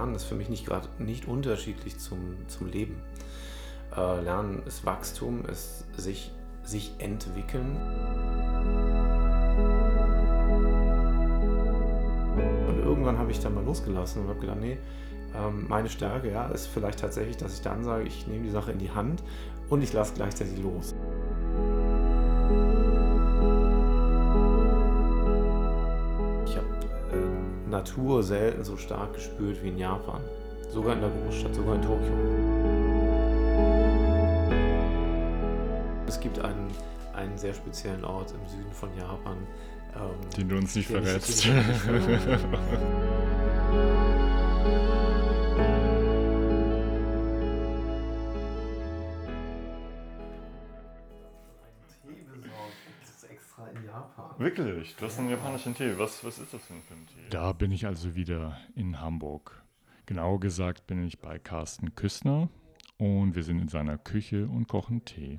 Lernen ist für mich nicht gerade nicht unterschiedlich zum, zum Leben. Äh, Lernen ist Wachstum, ist sich, sich entwickeln. Und irgendwann habe ich dann mal losgelassen und habe gedacht, nee, ähm, meine Stärke ja, ist vielleicht tatsächlich, dass ich dann sage, ich nehme die Sache in die Hand und ich lasse gleichzeitig los. Natur selten so stark gespürt wie in Japan. Sogar in der Großstadt, sogar in Tokio. Es gibt einen, einen sehr speziellen Ort im Süden von Japan. Ähm, den du uns nicht verrätst. Wirklich? Du hast einen japanischen Tee. Was, was ist das für ein Tee? Da bin ich also wieder in Hamburg. Genau gesagt bin ich bei Carsten Küssner und wir sind in seiner Küche und kochen Tee.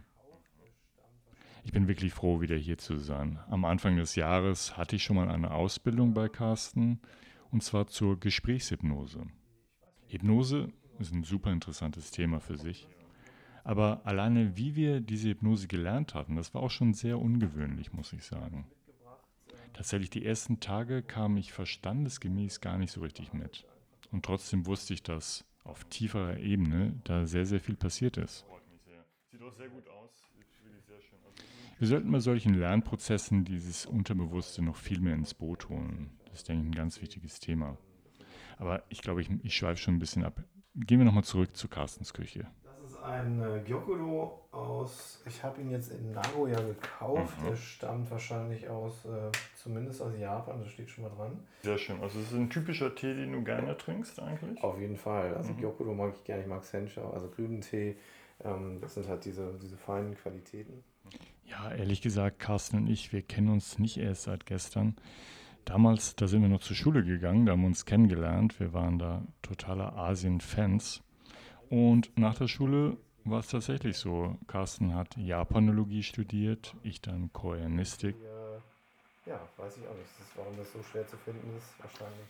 Ich bin wirklich froh, wieder hier zu sein. Am Anfang des Jahres hatte ich schon mal eine Ausbildung bei Carsten und zwar zur Gesprächshypnose. Hypnose ist ein super interessantes Thema für sich. Aber alleine, wie wir diese Hypnose gelernt hatten, das war auch schon sehr ungewöhnlich, muss ich sagen. Tatsächlich die ersten Tage kam ich verstandesgemäß gar nicht so richtig mit. Und trotzdem wusste ich, dass auf tieferer Ebene da sehr, sehr viel passiert ist. Sieht auch sehr gut aus. Wir sollten bei solchen Lernprozessen dieses Unterbewusste noch viel mehr ins Boot holen. Das ist, denke ich, ein ganz wichtiges Thema. Aber ich glaube, ich, ich schweife schon ein bisschen ab. Gehen wir nochmal zurück zu Carstens Küche ein äh, Gyokuro aus, ich habe ihn jetzt in Nagoya gekauft. Mhm. Der stammt wahrscheinlich aus, äh, zumindest aus Japan, das steht schon mal dran. Sehr schön. Also es ist ein typischer Tee, den du gerne trinkst eigentlich? Auf jeden Fall. Also mhm. Gyokuro mag ich gerne, ich mag Sencha, also grünen Tee. Ähm, das sind halt diese, diese feinen Qualitäten. Ja, ehrlich gesagt, Carsten und ich, wir kennen uns nicht erst seit gestern. Damals, da sind wir noch zur Schule gegangen, da haben wir uns kennengelernt. Wir waren da totaler Asien-Fans. Und nach der Schule war es tatsächlich so. Carsten hat Japanologie studiert, ich dann Koreanistik. Ja, weiß ich auch nicht, warum das so schwer zu finden ist. Wahrscheinlich.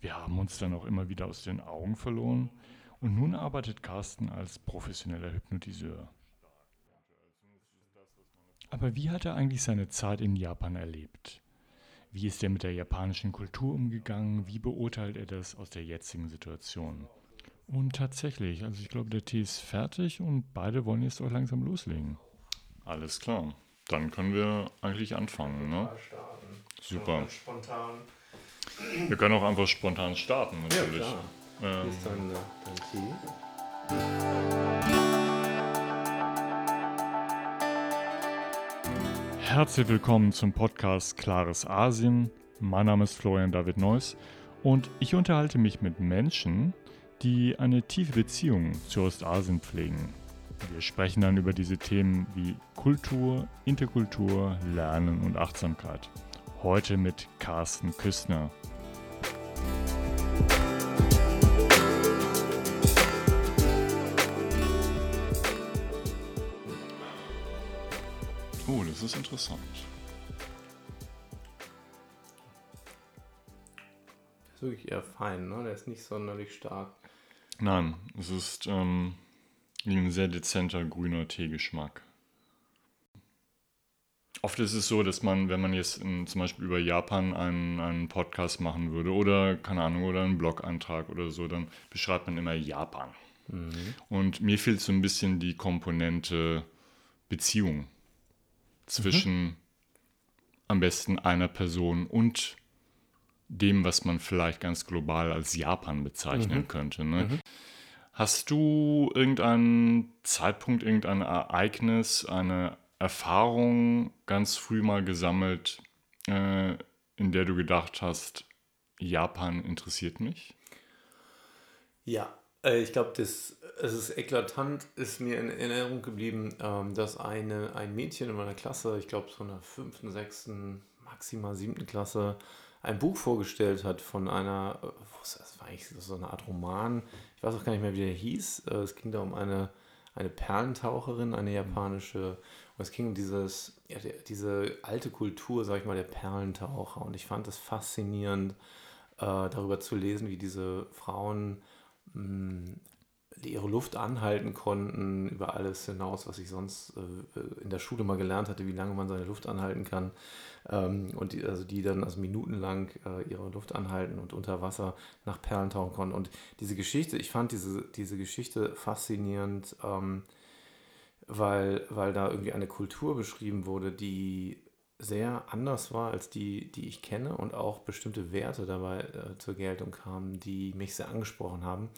Wir haben uns dann auch immer wieder aus den Augen verloren. Und nun arbeitet Carsten als professioneller Hypnotiseur. Aber wie hat er eigentlich seine Zeit in Japan erlebt? Wie ist er mit der japanischen Kultur umgegangen? Wie beurteilt er das aus der jetzigen Situation? Und tatsächlich, also ich glaube, der Tee ist fertig und beide wollen jetzt auch langsam loslegen. Alles klar. Dann können wir eigentlich anfangen, ne? Super. Spontan. Wir können auch einfach spontan starten, natürlich. Ja, klar. Ähm, ist dein Tee. Herzlich willkommen zum Podcast Klares Asien. Mein Name ist Florian David Neuss und ich unterhalte mich mit Menschen, die eine tiefe Beziehung zu Ostasien pflegen. Wir sprechen dann über diese Themen wie Kultur, Interkultur, Lernen und Achtsamkeit. Heute mit Carsten Küstner. Oh, das ist interessant. Das ist wirklich eher fein, ne? Der ist nicht sonderlich stark. Nein, es ist ähm, ein sehr dezenter grüner Teegeschmack. Oft ist es so, dass man, wenn man jetzt in, zum Beispiel über Japan einen, einen Podcast machen würde oder, keine Ahnung, oder einen Blogantrag oder so, dann beschreibt man immer Japan. Mhm. Und mir fehlt so ein bisschen die Komponente Beziehung zwischen mhm. am besten einer Person und dem, was man vielleicht ganz global als Japan bezeichnen mhm. könnte. Ne? Mhm. Hast du irgendeinen Zeitpunkt, irgendein Ereignis, eine Erfahrung ganz früh mal gesammelt, äh, in der du gedacht hast, Japan interessiert mich? Ja, äh, ich glaube, es ist eklatant, ist mir in Erinnerung geblieben, ähm, dass eine, ein Mädchen in meiner Klasse, ich glaube so in der fünften, sechsten, maximal siebten Klasse, ein Buch vorgestellt hat von einer, das war eigentlich so eine Art Roman, ich weiß auch gar nicht mehr, wie der hieß. Äh, es ging da um eine, eine Perlentaucherin, eine japanische. Und es ging um dieses, ja, diese alte Kultur, sag ich mal, der Perlentaucher. Und ich fand das faszinierend, äh, darüber zu lesen, wie diese Frauen mm, ihre Luft anhalten konnten, über alles hinaus, was ich sonst äh, in der Schule mal gelernt hatte, wie lange man seine Luft anhalten kann. Ähm, und die, also die dann also minutenlang äh, ihre Luft anhalten und unter Wasser nach Perlen tauchen konnten. Und diese Geschichte, ich fand diese, diese Geschichte faszinierend, ähm, weil, weil da irgendwie eine Kultur beschrieben wurde, die sehr anders war als die, die ich kenne und auch bestimmte Werte dabei äh, zur Geltung kamen, die mich sehr angesprochen haben.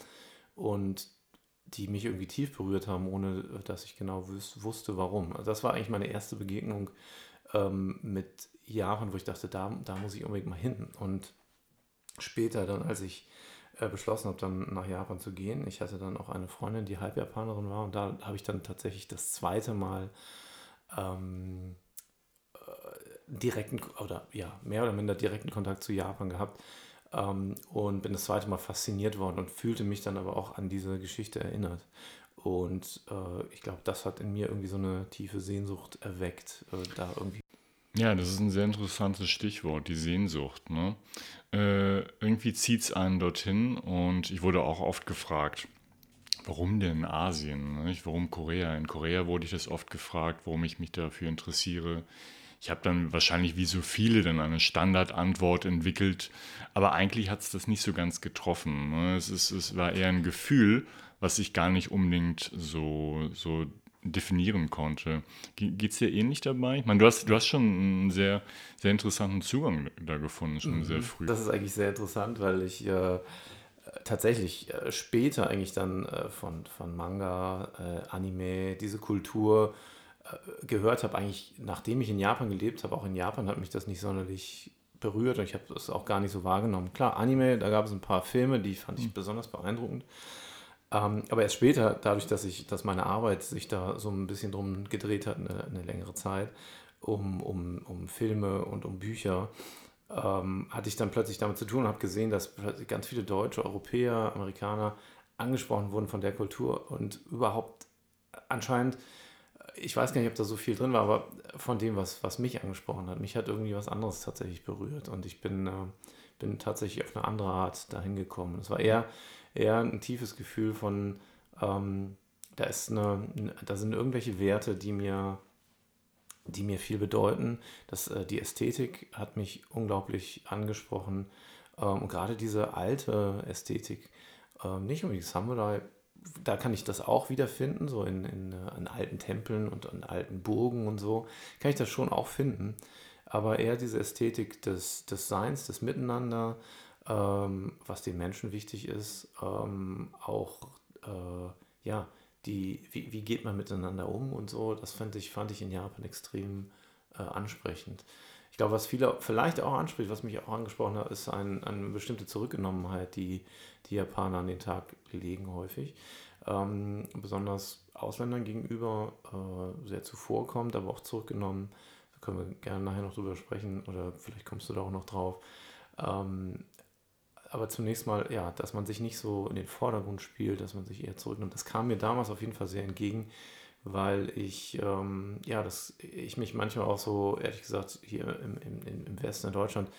Und die mich irgendwie tief berührt haben, ohne äh, dass ich genau wusste, warum. Also das war eigentlich meine erste Begegnung ähm, mit Japan, wo ich dachte, da, da muss ich unbedingt mal hin. Und später dann, als ich äh, beschlossen habe, dann nach Japan zu gehen, ich hatte dann auch eine Freundin, die Halbjapanerin war und da habe ich dann tatsächlich das zweite Mal ähm, äh, direkten oder ja, mehr oder minder direkten Kontakt zu Japan gehabt ähm, und bin das zweite Mal fasziniert worden und fühlte mich dann aber auch an diese Geschichte erinnert. Und äh, ich glaube, das hat in mir irgendwie so eine tiefe Sehnsucht erweckt, äh, da irgendwie. Ja, das ist ein sehr interessantes Stichwort, die Sehnsucht. Ne? Äh, irgendwie zieht es einen dorthin und ich wurde auch oft gefragt, warum denn Asien? Nicht? Warum Korea? In Korea wurde ich das oft gefragt, warum ich mich dafür interessiere. Ich habe dann wahrscheinlich wie so viele dann eine Standardantwort entwickelt, aber eigentlich hat es das nicht so ganz getroffen. Ne? Es, ist, es war eher ein Gefühl, was ich gar nicht unbedingt so, so definieren konnte. Geht es dir ähnlich dabei? Ich meine, du hast, du hast schon einen sehr, sehr interessanten Zugang da gefunden, schon mhm. sehr früh. Das ist eigentlich sehr interessant, weil ich äh, tatsächlich äh, später eigentlich dann äh, von, von Manga, äh, Anime, diese Kultur gehört habe, eigentlich nachdem ich in Japan gelebt habe, auch in Japan hat mich das nicht sonderlich berührt und ich habe das auch gar nicht so wahrgenommen. Klar, Anime, da gab es ein paar Filme, die fand ich mhm. besonders beeindruckend. Ähm, aber erst später, dadurch, dass ich, dass meine Arbeit sich da so ein bisschen drum gedreht hat, eine, eine längere Zeit, um, um, um Filme und um Bücher, ähm, hatte ich dann plötzlich damit zu tun und habe gesehen, dass ganz viele Deutsche, Europäer, Amerikaner angesprochen wurden von der Kultur und überhaupt anscheinend ich weiß gar nicht, ob da so viel drin war, aber von dem, was, was mich angesprochen hat, mich hat irgendwie was anderes tatsächlich berührt und ich bin, äh, bin tatsächlich auf eine andere Art dahin gekommen. Es war eher, eher ein tiefes Gefühl von, ähm, da ist eine, da sind irgendwelche Werte, die mir, die mir viel bedeuten. Das, äh, die Ästhetik hat mich unglaublich angesprochen ähm, und gerade diese alte Ästhetik, äh, nicht unbedingt Samurai, da kann ich das auch wiederfinden, so in, in, äh, in, alten Tempeln und in alten Burgen und so, kann ich das schon auch finden. Aber eher diese Ästhetik des, des Seins, des Miteinander, ähm, was den Menschen wichtig ist, ähm, auch, äh, ja, die, wie, wie geht man miteinander um und so, das fand ich, fand ich in Japan extrem äh, ansprechend. Ich glaube, was viele vielleicht auch anspricht, was mich auch angesprochen hat, ist ein, eine bestimmte Zurückgenommenheit, die die Japaner an den Tag legen häufig. Ähm, besonders Ausländern gegenüber äh, sehr zuvorkommt, aber auch zurückgenommen. Da können wir gerne nachher noch drüber sprechen oder vielleicht kommst du da auch noch drauf. Ähm, aber zunächst mal, ja, dass man sich nicht so in den Vordergrund spielt, dass man sich eher zurücknimmt. Das kam mir damals auf jeden Fall sehr entgegen weil ich, ähm, ja, das, ich mich manchmal auch so, ehrlich gesagt, hier im, im, im Westen in Deutschland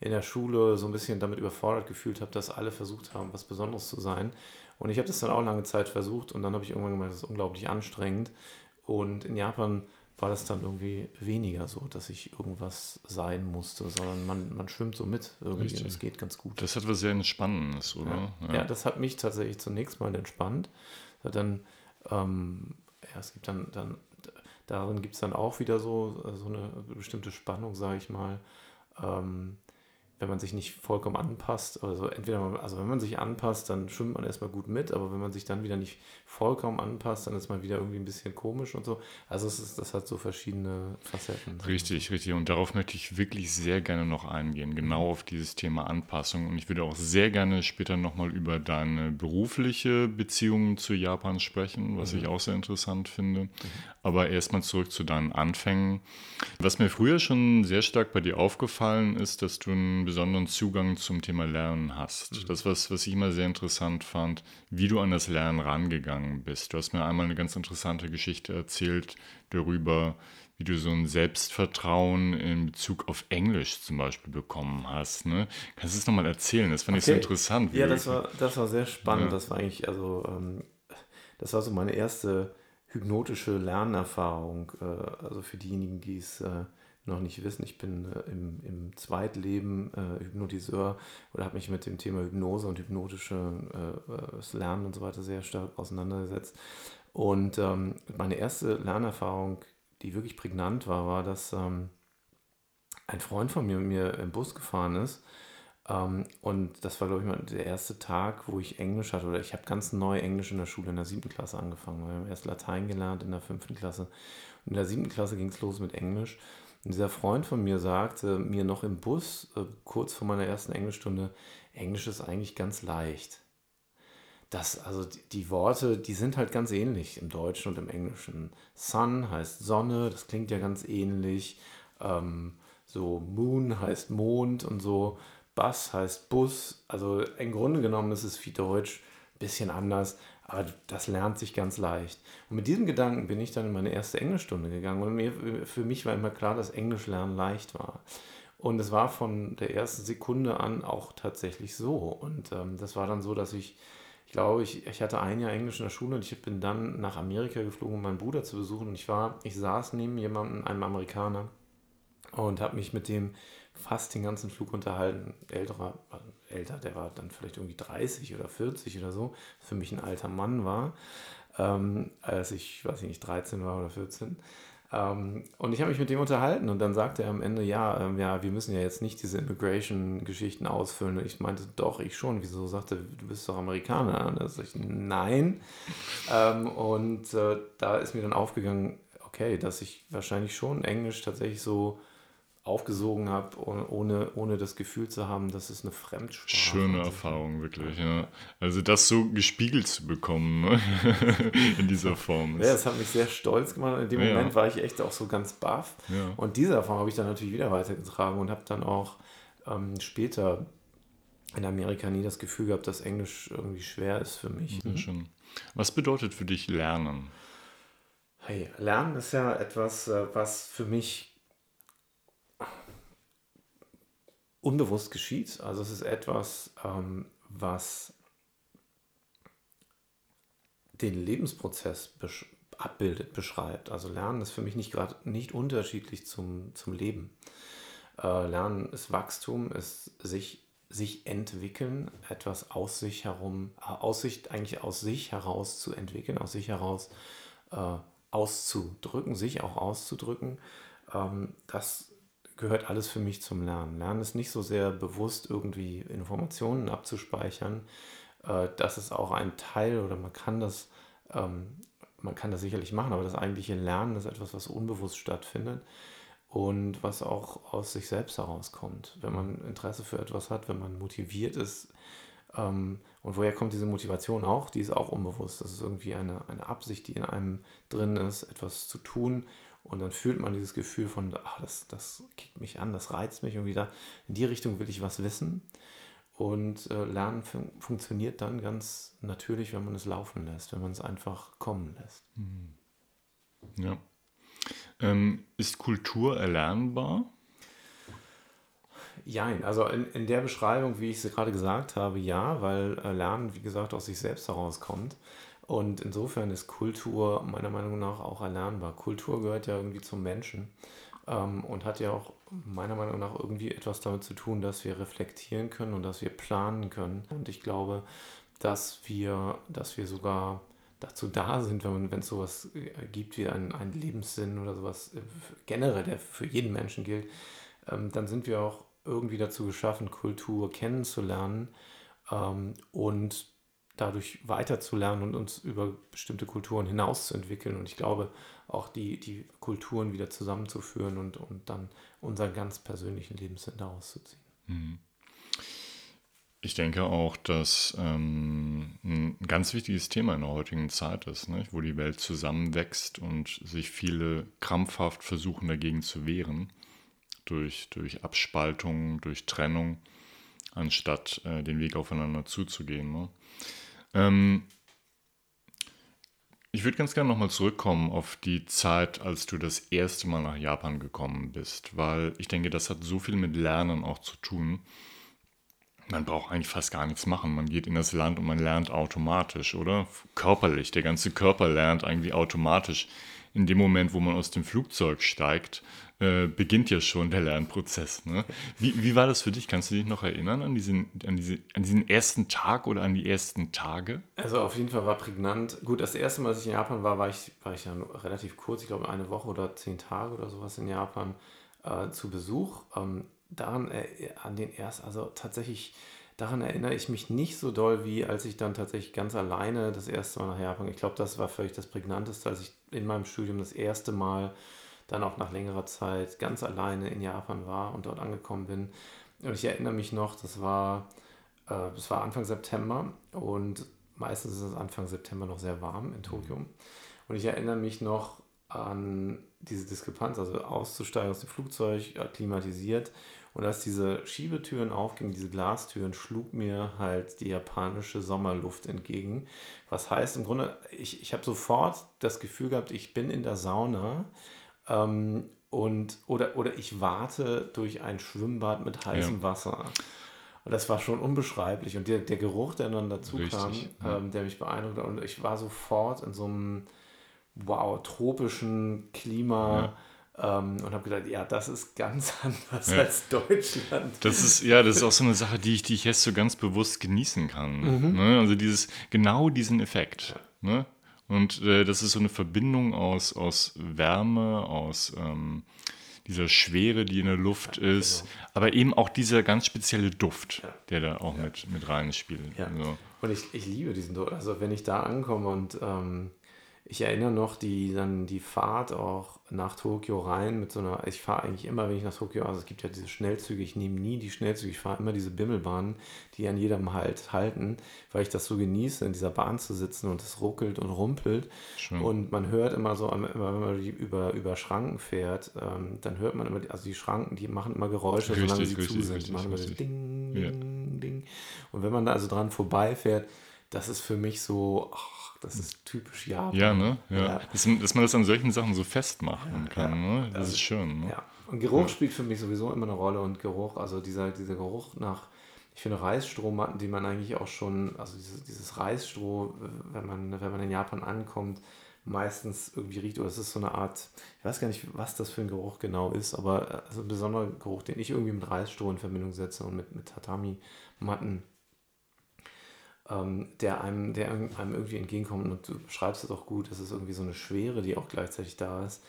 in der Schule so ein bisschen damit überfordert gefühlt habe, dass alle versucht haben, was Besonderes zu sein. Und ich habe das dann auch lange Zeit versucht und dann habe ich irgendwann gemerkt, das ist unglaublich anstrengend. Und in Japan war das dann irgendwie weniger so, dass ich irgendwas sein musste, sondern man, man schwimmt so mit irgendwie Richtig. und es geht ganz gut. Das hat was sehr Entspannendes, oder? Ja. Ja. ja, das hat mich tatsächlich zunächst mal entspannt. Dann ähm, ja, es gibt dann, dann darin gibt es dann auch wieder so, so eine bestimmte Spannung, sage ich mal. Ähm, wenn man sich nicht vollkommen anpasst, also entweder man, also wenn man sich anpasst, dann schwimmt man erstmal gut mit, aber wenn man sich dann wieder nicht vollkommen anpasst, dann ist man wieder irgendwie ein bisschen komisch und so. Also es ist, das hat so verschiedene Facetten. Richtig, richtig. Und darauf möchte ich wirklich sehr gerne noch eingehen, genau mhm. auf dieses Thema Anpassung. Und ich würde auch sehr gerne später nochmal über deine berufliche Beziehung zu Japan sprechen, was mhm. ich auch sehr interessant finde. Mhm. Aber erstmal zurück zu deinen Anfängen. Was mir früher schon sehr stark bei dir aufgefallen ist, dass du ein besonderen Zugang zum Thema Lernen hast. Mhm. Das, was, was ich immer sehr interessant fand, wie du an das Lernen rangegangen bist. Du hast mir einmal eine ganz interessante Geschichte erzählt darüber, wie du so ein Selbstvertrauen in Bezug auf Englisch zum Beispiel bekommen hast. Ne? Kannst du das nochmal erzählen? Das fand okay. ich so interessant. Ja, das war, das war sehr spannend. Ja. Das war eigentlich, also, ähm, das war so meine erste hypnotische Lernerfahrung. Äh, also für diejenigen, die es äh, noch nicht wissen, ich bin äh, im, im Zweitleben äh, Hypnotiseur oder habe mich mit dem Thema Hypnose und hypnotisches äh, Lernen und so weiter sehr stark auseinandergesetzt. Und ähm, meine erste Lernerfahrung, die wirklich prägnant war, war, dass ähm, ein Freund von mir mit mir im Bus gefahren ist. Ähm, und das war, glaube ich, mal der erste Tag, wo ich Englisch hatte. Oder ich habe ganz neu Englisch in der Schule in der siebten Klasse angefangen. Wir haben erst Latein gelernt in der fünften Klasse. Und in der siebten Klasse ging es los mit Englisch. Dieser Freund von mir sagte mir noch im Bus, äh, kurz vor meiner ersten Englischstunde, Englisch ist eigentlich ganz leicht das, also die, die, Worte, die sind halt ganz ähnlich im Deutschen und im Englischen. Sun heißt Sonne, das klingt ja ganz ähnlich. Ähm, so Moon heißt Mond und so. Bus heißt Bus. Also im Grunde genommen ist es wie Deutsch, ein bisschen anders, aber das lernt sich ganz leicht. Und mit diesem Gedanken bin ich dann in meine erste Englischstunde gegangen und mir, für mich war immer klar, dass Englisch lernen leicht war. Und es war von der ersten Sekunde an auch tatsächlich so. Und ähm, das war dann so, dass ich ich glaube, ich, ich hatte ein Jahr Englisch in der Schule und ich bin dann nach Amerika geflogen, um meinen Bruder zu besuchen. Und ich war, ich saß neben jemandem, einem Amerikaner, und habe mich mit dem fast den ganzen Flug unterhalten. Älterer, älter, der war dann vielleicht irgendwie 30 oder 40 oder so, für mich ein alter Mann war, ähm, als ich, weiß ich nicht, 13 war oder 14. Ähm, und ich habe mich mit dem unterhalten und dann sagte er am Ende, ja, ähm, ja, wir müssen ja jetzt nicht diese Immigration-Geschichten ausfüllen. Und ich meinte, doch, ich schon. Wieso? Sagte, du bist doch Amerikaner. Und da sag ich, nein. Ähm, und äh, da ist mir dann aufgegangen, okay, dass ich wahrscheinlich schon Englisch tatsächlich so aufgesogen habe, ohne, ohne das Gefühl zu haben, dass es eine Fremdsprache ist. Schöne Erfahrung, wirklich, ja. Also das so gespiegelt zu bekommen ne? in dieser Form. Ja, das hat mich sehr stolz gemacht. In dem ja. Moment war ich echt auch so ganz baff. Ja. Und diese Erfahrung habe ich dann natürlich wieder weitergetragen und habe dann auch ähm, später in Amerika nie das Gefühl gehabt, dass Englisch irgendwie schwer ist für mich. Mhm. Was bedeutet für dich Lernen? Hey, Lernen ist ja etwas, äh, was für mich unbewusst geschieht. Also es ist etwas, ähm, was den Lebensprozess besch abbildet, beschreibt. Also Lernen ist für mich nicht gerade nicht unterschiedlich zum, zum Leben. Äh, Lernen ist Wachstum, ist sich, sich entwickeln, etwas aus sich herum, äh, aus eigentlich aus sich heraus zu entwickeln, aus sich heraus äh, auszudrücken, sich auch auszudrücken. Ähm, das gehört alles für mich zum Lernen. Lernen ist nicht so sehr bewusst, irgendwie Informationen abzuspeichern. Äh, das ist auch ein Teil oder man kann das, ähm, man kann das sicherlich machen, aber das eigentliche Lernen ist etwas, was unbewusst stattfindet und was auch aus sich selbst herauskommt. Wenn man Interesse für etwas hat, wenn man motiviert ist, ähm, und woher kommt diese Motivation auch? Die ist auch unbewusst. Das ist irgendwie eine, eine Absicht, die in einem drin ist, etwas zu tun und dann fühlt man dieses Gefühl von, ach, das, das kickt mich an, das reizt mich und wieder in die Richtung will ich was wissen. Und äh, Lernen fun funktioniert dann ganz natürlich, wenn man es laufen lässt, wenn man es einfach kommen lässt. Mhm. Ja. Ähm, ist Kultur erlernbar? Ja, also in, in der Beschreibung, wie ich es gerade gesagt habe, ja, weil äh, Lernen, wie gesagt, aus sich selbst herauskommt. Und insofern ist Kultur meiner Meinung nach auch erlernbar. Kultur gehört ja irgendwie zum Menschen ähm, und hat ja auch meiner Meinung nach irgendwie etwas damit zu tun, dass wir reflektieren können und dass wir planen können. Und ich glaube, dass wir, dass wir sogar dazu da sind, wenn es sowas äh, gibt wie einen, einen Lebenssinn oder sowas äh, generell, der für jeden Menschen gilt, ähm, dann sind wir auch irgendwie dazu geschaffen, Kultur kennenzulernen ähm, und dadurch weiterzulernen und uns über bestimmte Kulturen hinauszuentwickeln. Und ich glaube, auch die, die Kulturen wieder zusammenzuführen und, und dann unseren ganz persönlichen Lebenssinn daraus zu ziehen. Mhm. Ich denke auch, dass ähm, ein ganz wichtiges Thema in der heutigen Zeit ist, ne? wo die Welt zusammenwächst und sich viele krampfhaft versuchen dagegen zu wehren, durch, durch Abspaltung, durch Trennung, anstatt äh, den Weg aufeinander zuzugehen. Ne? Ähm, Ich würde ganz gerne nochmal zurückkommen auf die Zeit, als du das erste Mal nach Japan gekommen bist, weil ich denke, das hat so viel mit Lernen auch zu tun. Man braucht eigentlich fast gar nichts machen. Man geht in das Land und man lernt automatisch, oder? Körperlich. Der ganze Körper lernt eigentlich automatisch. In dem Moment, wo man aus dem Flugzeug steigt, äh, beginnt ja schon der Lernprozess. Ne? Wie, wie war das für dich? Kannst du dich noch erinnern an diesen, an, diese, an diesen ersten Tag oder an die ersten Tage? Also auf jeden Fall war prägnant. Gut, das erste Mal, als ich in Japan war, war ich, war ich ja relativ kurz, ich glaube eine Woche oder zehn Tage oder sowas in Japan äh, zu Besuch. Ähm, daran, äh, an den ersten, also tatsächlich daran erinnere ich mich nicht so doll, wie als ich dann tatsächlich ganz alleine das erste Mal nach Japan. Ich glaube, das war völlig das Prägnanteste, als ich in meinem Studium das erste Mal dann auch nach längerer Zeit ganz alleine in Japan war und dort angekommen bin. Und ich erinnere mich noch, das war, äh, das war Anfang September und meistens ist es Anfang September noch sehr warm in Tokio. Und ich erinnere mich noch an diese Diskrepanz, also auszusteigen aus dem Flugzeug, klimatisiert. Und als diese Schiebetüren aufgingen, diese Glastüren, schlug mir halt die japanische Sommerluft entgegen. Was heißt im Grunde, ich, ich habe sofort das Gefühl gehabt, ich bin in der Sauna ähm, und, oder, oder ich warte durch ein Schwimmbad mit heißem ja. Wasser. Und das war schon unbeschreiblich. Und der, der Geruch, der dann dazu Richtig, kam, ja. ähm, der mich beeindruckt hat. Und ich war sofort in so einem, wow, tropischen Klima. Ja. Ähm, und habe gedacht, ja, das ist ganz anders als Deutschland. Das ist, ja, das ist auch so eine Sache, die ich, die ich jetzt so ganz bewusst genießen kann. Mhm. Ne? Also dieses, genau diesen Effekt. Ne? Und äh, das ist so eine Verbindung aus, aus Wärme, aus ähm, dieser Schwere, die in der Luft ja, ist, genau. aber eben auch dieser ganz spezielle Duft, ja. der da auch ja. mit, mit rein spielt. Ja. Also. Und ich, ich liebe diesen Duft. Also wenn ich da ankomme und ähm, ich erinnere noch die, dann die Fahrt auch nach Tokio rein mit so einer, ich fahre eigentlich immer, wenn ich nach Tokio, also es gibt ja diese Schnellzüge, ich nehme nie die Schnellzüge, ich fahre immer diese Bimmelbahnen, die an jedem Halt halten, weil ich das so genieße, in dieser Bahn zu sitzen und es ruckelt und rumpelt. Schön. Und man hört immer so, wenn man über, über Schranken fährt, ähm, dann hört man immer, also die Schranken, die machen immer Geräusche, richtig, solange sie richtig, zu sind. Richtig, machen immer so Ding, ja. Ding. Und wenn man da also dran vorbeifährt, das ist für mich so, ach, das ist typisch Japan. Ja, ne? Ja. ja. Dass, dass, man das an solchen Sachen so festmachen ja, kann, ja. ne? Das also, ist schön. Ne? Ja. Und Geruch spielt für mich sowieso immer eine Rolle und Geruch, also dieser, dieser Geruch nach, ich finde Reisstrohmatten, die man eigentlich auch schon, also dieses, dieses Reisstroh, wenn man, wenn man in Japan ankommt, meistens irgendwie riecht, oder es ist so eine Art, ich weiß gar nicht, was das für ein Geruch genau ist, aber also ein besonderer Geruch, den ich irgendwie mit Reisstroh in Verbindung setze und mit, mit Tatami-Matten der, einem, der einem irgendwie entgegenkommt. Und du beschreibst es auch gut, das ist irgendwie so eine Schwere, die auch gleichzeitig da ist,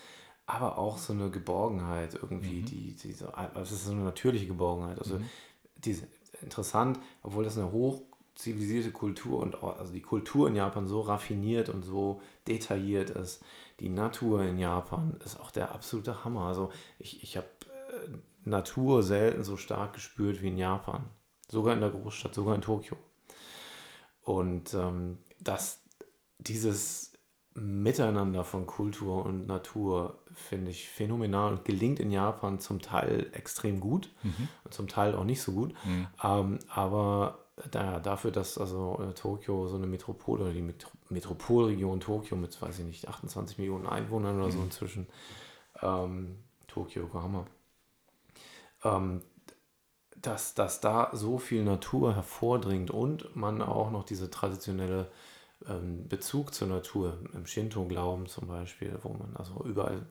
aber auch so eine Geborgenheit irgendwie, mhm. die, die so, also es ist so eine natürliche Geborgenheit. Also mhm. diese, interessant, obwohl das eine hoch zivilisierte Kultur und also die Kultur in Japan so raffiniert und so detailliert ist. Die Natur in Japan ist auch der absolute Hammer. Also ich, ich habe äh, Natur selten so stark gespürt wie in Japan. Sogar in der Großstadt, sogar in Tokio. Und ähm, dass dieses Miteinander von Kultur und Natur finde ich phänomenal und gelingt in Japan zum Teil extrem gut mhm. und zum Teil auch nicht so gut. Mhm. Ähm, aber da, dafür, dass also äh, Tokio so eine Metropole oder die Metro Metropolregion Tokio mit, weiß ich nicht, 28 Millionen Einwohnern oder mhm. so inzwischen, ähm, Tokio, Yokohama, ähm, dass, dass da so viel Natur hervordringt und man auch noch diese traditionelle ähm, Bezug zur Natur im Shinto-Glauben zum Beispiel, wo man also überall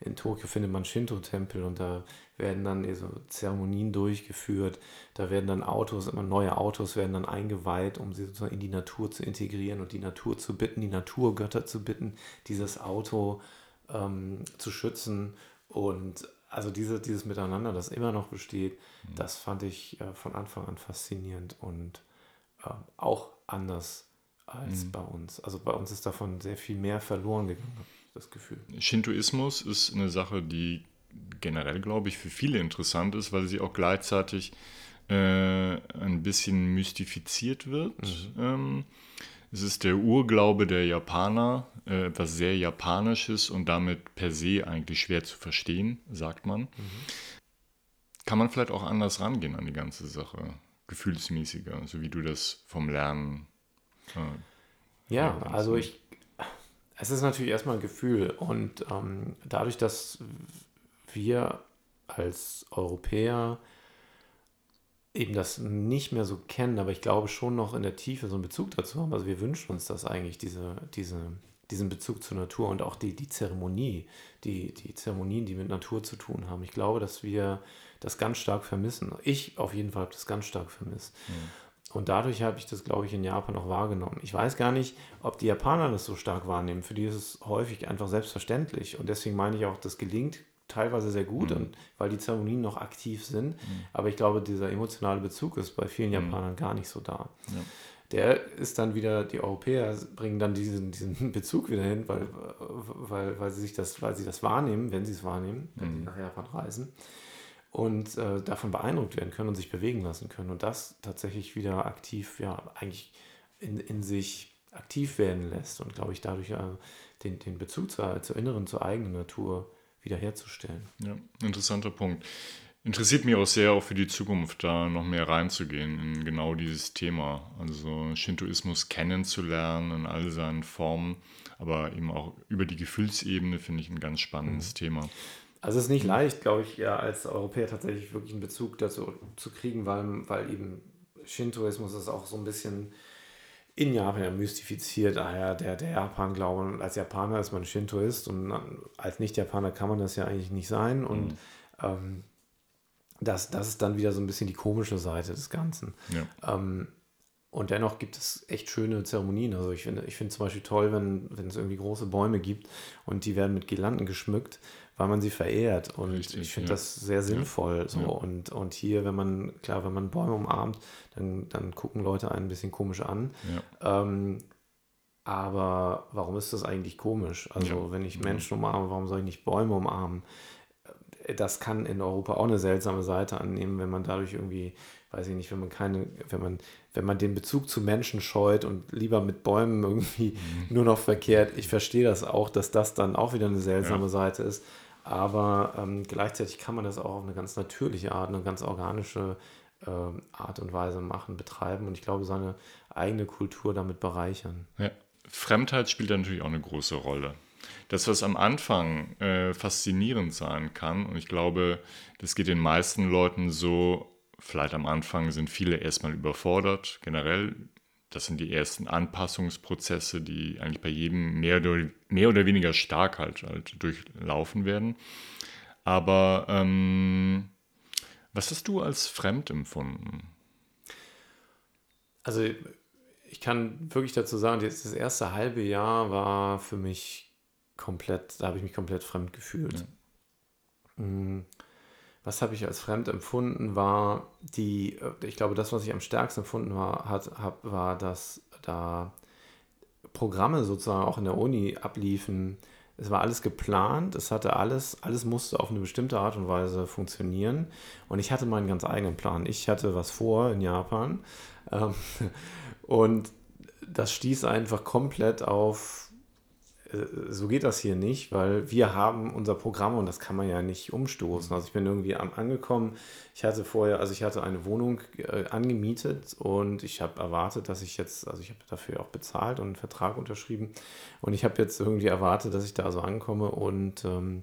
in Tokio findet man Shinto-Tempel und da werden dann so Zeremonien durchgeführt, da werden dann Autos, immer neue Autos werden dann eingeweiht, um sie sozusagen in die Natur zu integrieren und die Natur zu bitten, die Naturgötter zu bitten, dieses Auto ähm, zu schützen. Und also diese, dieses Miteinander, das immer noch besteht, mhm. das fand ich äh, von Anfang an faszinierend und äh, auch anders als mhm. bei uns. Also bei uns ist davon sehr viel mehr verloren gegangen, das Gefühl. Shintoismus ist eine Sache, die generell, glaube ich, für viele interessant ist, weil sie auch gleichzeitig äh, ein bisschen mystifiziert wird. Mhm. Ähm, es ist der Urglaube der Japaner, äh, etwas sehr Japanisches und damit per se eigentlich schwer zu verstehen, sagt man. Mhm. Kann man vielleicht auch anders rangehen an die ganze Sache, gefühlsmäßiger, so wie du das vom Lernen. Äh, ja, also ich, es ist natürlich erstmal ein Gefühl und ähm, dadurch, dass wir als Europäer eben das nicht mehr so kennen, aber ich glaube schon noch in der Tiefe so einen Bezug dazu haben. Also wir wünschen uns das eigentlich, diese, diese, diesen Bezug zur Natur und auch die, die Zeremonie, die, die Zeremonien, die mit Natur zu tun haben. Ich glaube, dass wir das ganz stark vermissen. Ich auf jeden Fall habe das ganz stark vermisst. Mhm. Und dadurch habe ich das, glaube ich, in Japan auch wahrgenommen. Ich weiß gar nicht, ob die Japaner das so stark wahrnehmen. Für die ist es häufig einfach selbstverständlich. Und deswegen meine ich auch, das gelingt teilweise sehr gut, mhm. und, weil die Zeremonien noch aktiv sind. Mhm. Aber ich glaube, dieser emotionale Bezug ist bei vielen mhm. Japanern gar nicht so da. Ja. Der ist dann wieder, die Europäer bringen dann diesen, diesen Bezug wieder hin, weil, weil, weil, sie sich das, weil sie das wahrnehmen, wenn sie es wahrnehmen, wenn sie mhm. nach Japan reisen und äh, davon beeindruckt werden können und sich bewegen lassen können und das tatsächlich wieder aktiv, ja, eigentlich in, in sich aktiv werden lässt und glaube ich dadurch äh, den, den Bezug zur, zur inneren, zur eigenen Natur wiederherzustellen. Ja, interessanter Punkt. Interessiert mich auch sehr, auch für die Zukunft, da noch mehr reinzugehen in genau dieses Thema. Also Shintoismus kennenzulernen in all seinen Formen, aber eben auch über die Gefühlsebene finde ich ein ganz spannendes mhm. Thema. Also es ist nicht leicht, glaube ich, ja, als Europäer tatsächlich wirklich einen Bezug dazu zu kriegen, weil, weil eben Shintoismus ist auch so ein bisschen in Japan ja mystifiziert, ah ja, der, der Japan-Glaube. Und als Japaner ist man Shintoist und als Nicht-Japaner kann man das ja eigentlich nicht sein. Und mhm. ähm, das, das ist dann wieder so ein bisschen die komische Seite des Ganzen. Ja. Ähm, und dennoch gibt es echt schöne Zeremonien. Also ich finde ich find zum Beispiel toll, wenn, wenn es irgendwie große Bäume gibt und die werden mit Girlanden geschmückt, weil man sie verehrt. Und Richtig, ich finde ja. das sehr sinnvoll. Ja. So. Ja. Und, und hier, wenn man, klar, wenn man Bäume umarmt, dann, dann gucken Leute einen ein bisschen komisch an. Ähm, aber warum ist das eigentlich komisch? Also wenn ich Menschen umarme, warum soll ich nicht Bäume umarmen? Das kann in Europa auch eine seltsame Seite annehmen, wenn man dadurch irgendwie weiß ich nicht, wenn man keine, wenn man, wenn man den Bezug zu Menschen scheut und lieber mit Bäumen irgendwie mhm. nur noch verkehrt. Ich verstehe das auch, dass das dann auch wieder eine seltsame. Seite ist. Aber ähm, gleichzeitig kann man das auch auf eine ganz natürliche Art, eine ganz organische äh, Art und Weise machen, betreiben und ich glaube, seine eigene Kultur damit bereichern. Ja. Fremdheit spielt da natürlich auch eine große Rolle. Das, was am Anfang äh, faszinierend sein kann, und ich glaube, das geht den meisten Leuten so, vielleicht am Anfang sind viele erstmal überfordert, generell. Das sind die ersten Anpassungsprozesse, die eigentlich bei jedem mehr oder, mehr oder weniger stark halt, halt durchlaufen werden. Aber ähm, was hast du als fremd empfunden? Also ich kann wirklich dazu sagen, das erste halbe Jahr war für mich komplett, da habe ich mich komplett fremd gefühlt. Ja. Was habe ich als fremd empfunden, war die, äh, ich glaube, das, was ich am stärksten empfunden war, hat, hab, war, dass da Programme sozusagen auch in der Uni abliefen. Es war alles geplant, es hatte alles, alles musste auf eine bestimmte Art und Weise funktionieren. Und ich hatte meinen ganz eigenen Plan. Ich hatte was vor in Japan. Ähm, und das stieß einfach komplett auf so geht das hier nicht, weil wir haben unser Programm und das kann man ja nicht umstoßen. Also ich bin irgendwie angekommen. Ich hatte vorher, also ich hatte eine Wohnung äh, angemietet und ich habe erwartet, dass ich jetzt, also ich habe dafür auch bezahlt und einen Vertrag unterschrieben und ich habe jetzt irgendwie erwartet, dass ich da so ankomme und ähm,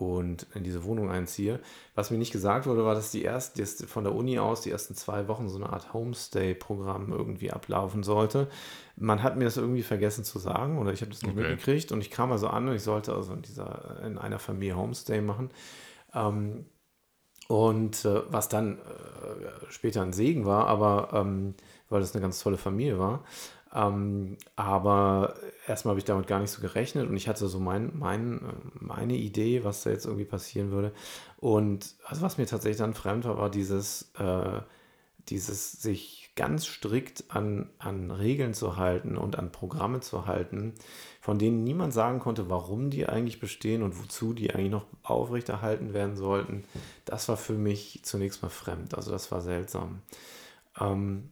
und in diese Wohnung einziehe. Was mir nicht gesagt wurde, war, dass die erst dass von der Uni aus die ersten zwei Wochen so eine Art Homestay-Programm irgendwie ablaufen sollte. Man hat mir das irgendwie vergessen zu sagen oder ich habe das nicht okay. mitgekriegt und ich kam also an und ich sollte also in, dieser, in einer Familie Homestay machen. Ähm, und äh, was dann äh, später ein Segen war, aber ähm, weil das eine ganz tolle Familie war. Ähm, aber erstmal habe ich damit gar nicht so gerechnet und ich hatte so mein, mein, meine Idee, was da jetzt irgendwie passieren würde. Und also was mir tatsächlich dann fremd war, war dieses, äh, dieses sich ganz strikt an, an Regeln zu halten und an Programme zu halten, von denen niemand sagen konnte, warum die eigentlich bestehen und wozu die eigentlich noch aufrechterhalten werden sollten. Das war für mich zunächst mal fremd. Also das war seltsam. Ähm,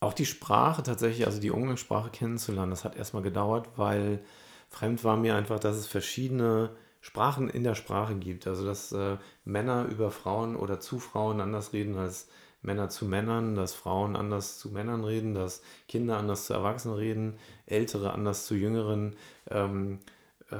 auch die Sprache tatsächlich, also die Umgangssprache kennenzulernen, das hat erstmal gedauert, weil fremd war mir einfach, dass es verschiedene Sprachen in der Sprache gibt. Also dass äh, Männer über Frauen oder zu Frauen anders reden als Männer zu Männern, dass Frauen anders zu Männern reden, dass Kinder anders zu Erwachsenen reden, Ältere anders zu Jüngeren, ähm, äh,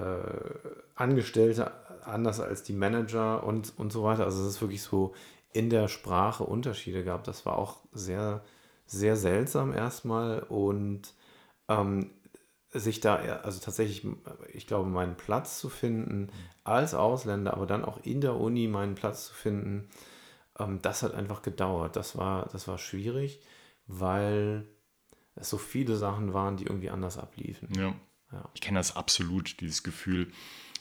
Angestellte anders als die Manager und, und so weiter. Also es ist wirklich so in der Sprache Unterschiede gab. Das war auch sehr, sehr seltsam erstmal und ähm, sich da, also tatsächlich, ich glaube, meinen Platz zu finden als Ausländer, aber dann auch in der Uni meinen Platz zu finden, ähm, das hat einfach gedauert. Das war, das war schwierig, weil es so viele Sachen waren, die irgendwie anders abliefen. Ja. ja. Ich kenne das absolut, dieses Gefühl,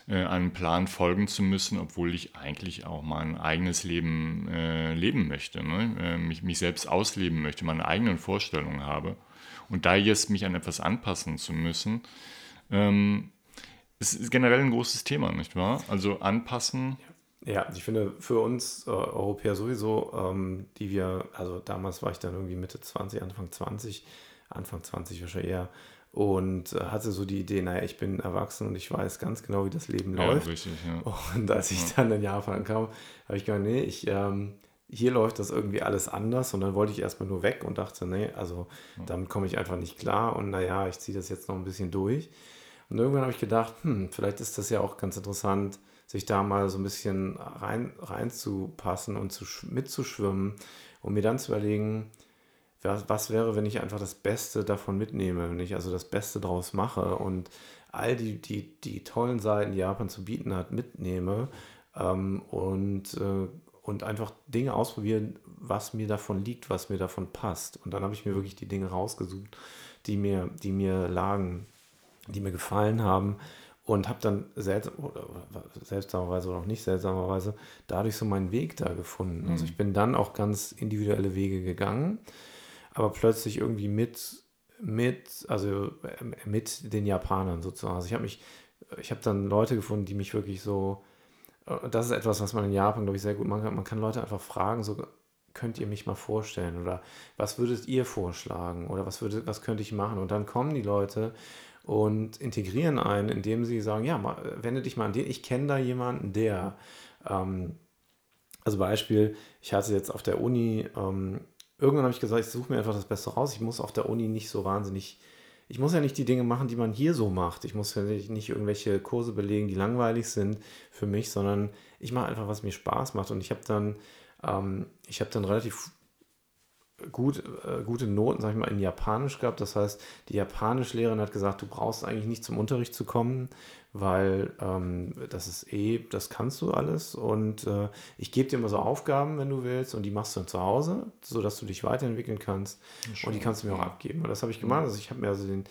äh, einem Plan folgen zu müssen, obwohl ich eigentlich auch mein eigenes Leben äh, leben möchte, ne? äh, mich, mich selbst ausleben möchte, meine eigenen Vorstellungen habe. Und da jetzt mich an etwas anpassen zu müssen, ähm, ist generell ein großes Thema, nicht wahr? Also anpassen. Ja, ich finde für uns äh, Europäer sowieso, ähm, die wir, also damals war ich dann irgendwie Mitte 20, Anfang 20, Anfang 20 wahrscheinlich eher, und äh, hatte so die Idee, naja, ich bin erwachsen und ich weiß ganz genau, wie das Leben ja, läuft. Richtig, ja. Und als ich dann in Japan kam, habe ich gedacht, nee, ich, ähm, hier läuft das irgendwie alles anders und dann wollte ich erstmal nur weg und dachte, nee, also damit komme ich einfach nicht klar und naja, ich ziehe das jetzt noch ein bisschen durch. Und irgendwann habe ich gedacht, hm, vielleicht ist das ja auch ganz interessant, sich da mal so ein bisschen rein, reinzupassen und zu, mitzuschwimmen und mir dann zu überlegen, was, was wäre, wenn ich einfach das Beste davon mitnehme, wenn ich also das Beste draus mache und all die, die, die tollen Seiten, die Japan zu bieten hat, mitnehme ähm, und äh, und einfach Dinge ausprobieren, was mir davon liegt, was mir davon passt. Und dann habe ich mir wirklich die Dinge rausgesucht, die mir, die mir lagen, die mir gefallen haben und habe dann seltsam, seltsamerweise oder auch nicht seltsamerweise dadurch so meinen Weg da gefunden. Also mhm. ich bin dann auch ganz individuelle Wege gegangen, aber plötzlich irgendwie mit mit also äh, mit den Japanern sozusagen. Also ich habe mich ich habe dann Leute gefunden, die mich wirklich so das ist etwas, was man in Japan, glaube ich, sehr gut machen kann. Man kann Leute einfach fragen, so könnt ihr mich mal vorstellen oder was würdet ihr vorschlagen oder was, würde, was könnte ich machen? Und dann kommen die Leute und integrieren einen, indem sie sagen, ja, mal, wende dich mal an den, ich kenne da jemanden, der, ähm, also Beispiel, ich hatte jetzt auf der Uni, ähm, irgendwann habe ich gesagt, ich suche mir einfach das Beste raus, ich muss auf der Uni nicht so wahnsinnig ich muss ja nicht die Dinge machen, die man hier so macht. Ich muss ja nicht irgendwelche Kurse belegen, die langweilig sind für mich, sondern ich mache einfach, was mir Spaß macht. Und ich habe dann, ähm, ich habe dann relativ gut, äh, gute Noten, sag ich mal, in Japanisch gehabt. Das heißt, die Japanischlehrerin hat gesagt, du brauchst eigentlich nicht zum Unterricht zu kommen, weil ähm, das ist eh, das kannst du alles. Und äh, ich gebe dir immer so Aufgaben, wenn du willst, und die machst du dann zu Hause, sodass du dich weiterentwickeln kannst. und die kannst du mir auch abgeben. Und das habe ich gemacht. Also ich habe mir also den,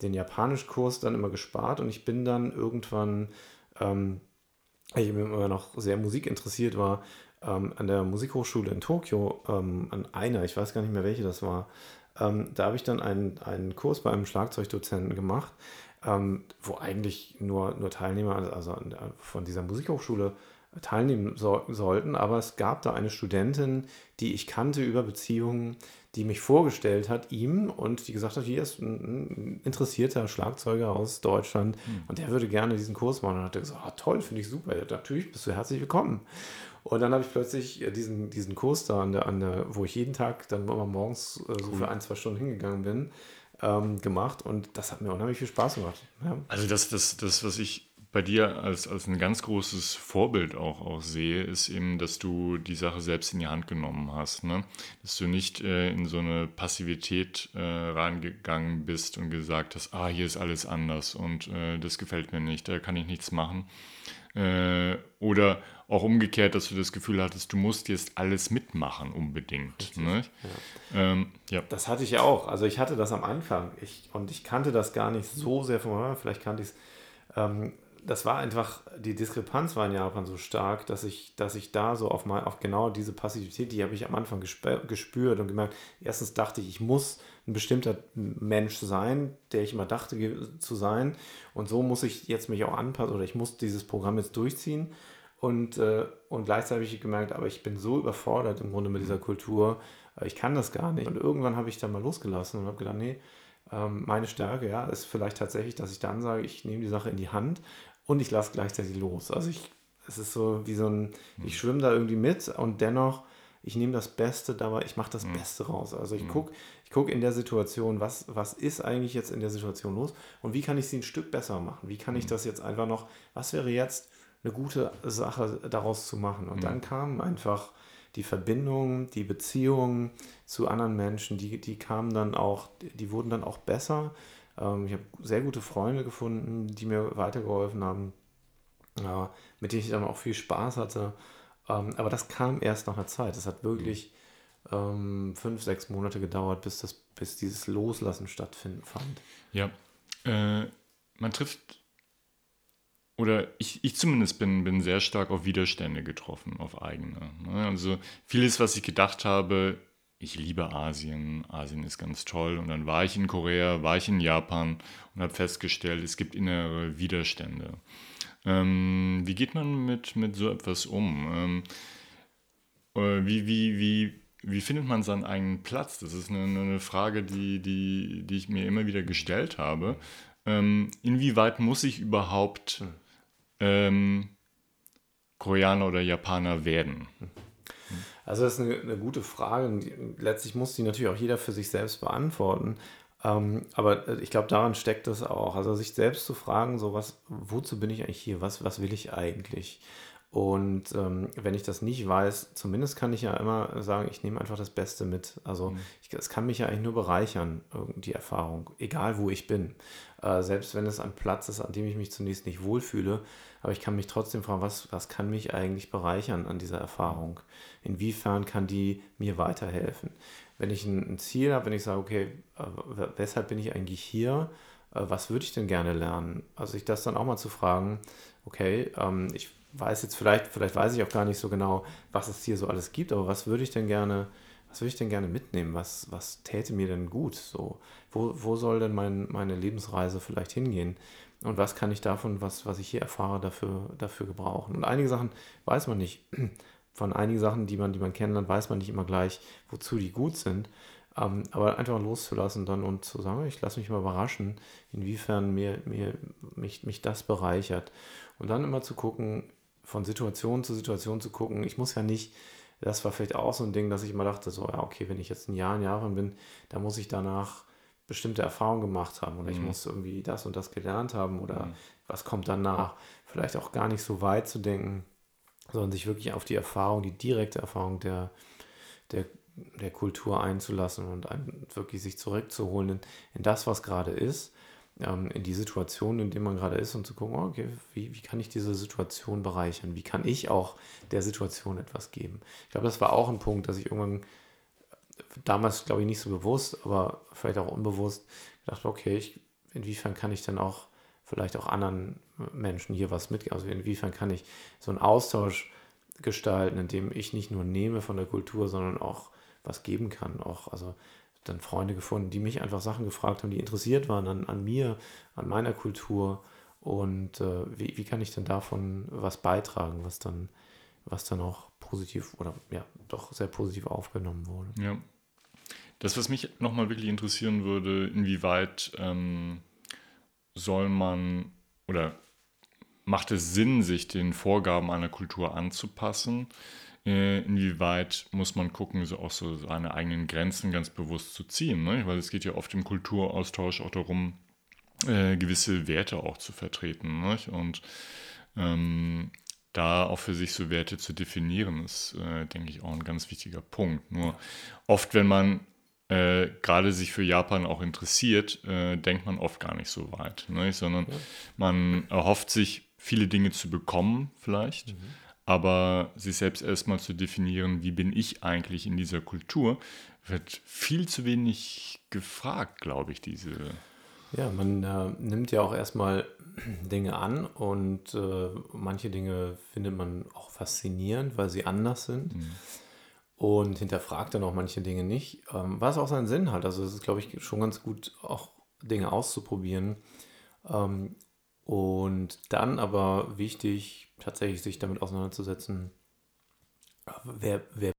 den Japanischkurs dann immer gespart und ich bin dann irgendwann, ähm, ich immer noch sehr musikinteressiert war, ähm, an der Musikhochschule in Tokio, ähm, an einer, ich weiß gar nicht mehr welche das war, ähm, da habe ich dann einen, einen Kurs bei einem Schlagzeugdozenten gemacht ähm, wo eigentlich nur, nur Teilnehmer also von dieser Musikhochschule teilnehmen so, sollten. Aber es gab da eine Studentin, die ich kannte über Beziehungen, die mich vorgestellt hat, ihm und die gesagt hat, hier ist ein, interessierter Schlagzeuger aus Deutschland mhm. und der würde gerne diesen Kurs machen. Und hat er gesagt, ah, toll, finde ich super, ja, natürlich bist du herzlich willkommen. Und dann habe ich plötzlich diesen, diesen Kurs da, an der, an der, wo ich jeden Tag dann immer morgens äh, so für ein, zwei Stunden hingegangen bin, ähm, gemacht und das hat mir unheimlich viel Spaß gemacht. Ja. Also das, das, das, was ich bei dir als, als ein ganz großes Vorbild auch, auch sehe, ist eben, dass du die Sache selbst in die Hand genommen hast. Ne? Dass du nicht äh, in so eine Passivität äh, reingegangen bist und gesagt hast, ah, hier ist alles anders und äh, das gefällt mir nicht, da kann ich nichts machen. Äh, oder auch umgekehrt, dass du das Gefühl hattest, du musst jetzt alles mitmachen unbedingt. Ne? Ja. Ähm, ja. Das hatte ich ja auch. Also ich hatte das am Anfang ich, und ich kannte das gar nicht so sehr von vielleicht kannte ich es. Ähm, das war einfach, die Diskrepanz war in Japan so stark, dass ich, dass ich da so auf, mal, auf genau diese Passivität, die habe ich am Anfang gespürt und gemerkt, erstens dachte ich, ich muss ein bestimmter Mensch sein, der ich immer dachte zu sein und so muss ich jetzt mich auch anpassen oder ich muss dieses Programm jetzt durchziehen und, äh, und gleichzeitig habe ich gemerkt, aber ich bin so überfordert im Grunde mit dieser Kultur, äh, ich kann das gar nicht. Und irgendwann habe ich dann mal losgelassen und habe gedacht, nee, ähm, meine Stärke ja, ist vielleicht tatsächlich, dass ich dann sage, ich nehme die Sache in die Hand und ich lasse gleichzeitig los. Also ich, es ist so wie so ein, ich schwimme da irgendwie mit und dennoch ich nehme das Beste dabei, ich mache das mhm. Beste raus. Also ich mhm. gucke ich guck in der Situation, was, was ist eigentlich jetzt in der Situation los und wie kann ich sie ein Stück besser machen? Wie kann ich mhm. das jetzt einfach noch, was wäre jetzt eine gute Sache daraus zu machen? Und dann mhm. kam einfach die Verbindung, die Beziehungen zu anderen Menschen, die, die kamen dann auch, die wurden dann auch besser. Ähm, ich habe sehr gute Freunde gefunden, die mir weitergeholfen haben, ja, mit denen ich dann auch viel Spaß hatte. Ähm, aber das kam erst nach einer Zeit. Das hat wirklich ähm, fünf, sechs Monate gedauert, bis, das, bis dieses Loslassen stattfinden fand. Ja, äh, man trifft oder ich, ich zumindest bin, bin sehr stark auf Widerstände getroffen, auf eigene. Ne? Also vieles, was ich gedacht habe, ich liebe Asien, Asien ist ganz toll. Und dann war ich in Korea, war ich in Japan und habe festgestellt, es gibt innere Widerstände. Ähm, wie geht man mit, mit so etwas um? Ähm, äh, wie, wie, wie, wie findet man seinen eigenen Platz? Das ist eine, eine Frage, die, die, die ich mir immer wieder gestellt habe. Ähm, inwieweit muss ich überhaupt ähm, Koreaner oder Japaner werden? Also das ist eine, eine gute Frage letztlich muss die natürlich auch jeder für sich selbst beantworten. Ähm, aber äh, ich glaube, daran steckt es auch. Also sich selbst zu fragen, so was, wozu bin ich eigentlich hier? Was, was will ich eigentlich? Und ähm, wenn ich das nicht weiß, zumindest kann ich ja immer sagen, ich nehme einfach das Beste mit. Also es mhm. kann mich ja eigentlich nur bereichern, die Erfahrung, egal wo ich bin. Äh, selbst wenn es ein Platz ist, an dem ich mich zunächst nicht wohlfühle, aber ich kann mich trotzdem fragen, was, was kann mich eigentlich bereichern an dieser Erfahrung? Inwiefern kann die mir weiterhelfen? Wenn ich ein, Ziel habe, wenn ich sage, okay, äh, weshalb bin ich eigentlich hier? Äh, was würde ich denn gerne lernen? Also sich das dann auch mal zu fragen, okay, ähm, ich weiß jetzt vielleicht, vielleicht weiß ich auch gar nicht so genau, was es hier so alles gibt, aber was würde ich denn gerne, was würde ich denn gerne mitnehmen? Was, was täte mir denn gut? So, wo, wo soll denn mein, meine Lebensreise vielleicht hingehen? Und was kann ich davon, was, was ich hier erfahre, dafür, dafür gebrauchen? Und einige Sachen weiß man nicht. Von einigen Sachen, die man, die man kennenlernt, weiß man nicht immer gleich, wozu die gut sind. Ähm, aber einfach loszulassen dann und zu sagen, ich lasse mich mal überraschen, inwiefern mir, mir, mich, mich das bereichert. Und dann immer zu gucken, von Situation zu Situation zu gucken. Ich muss ja nicht, das war vielleicht auch so ein Ding, dass ich immer dachte, so, ja, okay, wenn ich jetzt ein Jahr in Japan bin, dann muss ich danach bestimmte Erfahrungen gemacht haben oder mhm. ich muss irgendwie das und das gelernt haben oder mhm. was kommt danach. Vielleicht auch gar nicht so weit zu denken, sondern sich wirklich auf die Erfahrung, die direkte Erfahrung der, der, der Kultur einzulassen und wirklich sich zurückzuholen in, in das, was gerade ist ähm, in die Situation, in der man gerade ist und zu gucken, oh, okay, wie, wie kann ich diese Situation bereichern? Wie kann ich auch der Situation etwas geben? Ich glaube, das war auch ein Punkt, dass ich irgendwann damals, glaube ich, nicht so bewusst, aber vielleicht auch unbewusst gedacht, okay, ich, inwiefern kann ich dann auch vielleicht auch anderen Menschen hier was mitgeben? Also inwiefern kann ich so einen Austausch gestalten, in dem ich nicht nur nehme von der Kultur, sondern auch was geben kann. Auch, also dann Freunde gefunden, die mich einfach Sachen gefragt haben, die interessiert waren an, an mir, an meiner Kultur. Und äh, wie, wie kann ich denn davon was beitragen, was dann, was dann auch positiv oder ja, doch sehr positiv aufgenommen wurde. Ja. Das, was mich nochmal wirklich interessieren würde, inwieweit ähm, soll man oder macht es Sinn, sich den Vorgaben einer Kultur anzupassen? Äh, inwieweit muss man gucken, so auch so seine eigenen Grenzen ganz bewusst zu ziehen. Ne? Weil es geht ja oft im Kulturaustausch auch darum, äh, gewisse Werte auch zu vertreten. Ne? Und ähm, da auch für sich so Werte zu definieren, ist, äh, denke ich, auch ein ganz wichtiger Punkt. Nur oft, wenn man äh, gerade sich für Japan auch interessiert, äh, denkt man oft gar nicht so weit, ne? sondern man erhofft sich viele Dinge zu bekommen vielleicht, mhm aber sich selbst erstmal zu definieren, wie bin ich eigentlich in dieser Kultur, wird viel zu wenig gefragt, glaube ich, diese. Ja, man äh, nimmt ja auch erstmal Dinge an und äh, manche Dinge findet man auch faszinierend, weil sie anders sind. Mhm. Und hinterfragt dann auch manche Dinge nicht, ähm, was auch seinen Sinn hat. Also es ist, glaube ich, schon ganz gut, auch Dinge auszuprobieren. Und dann aber wichtig, tatsächlich sich damit auseinanderzusetzen, wer, wer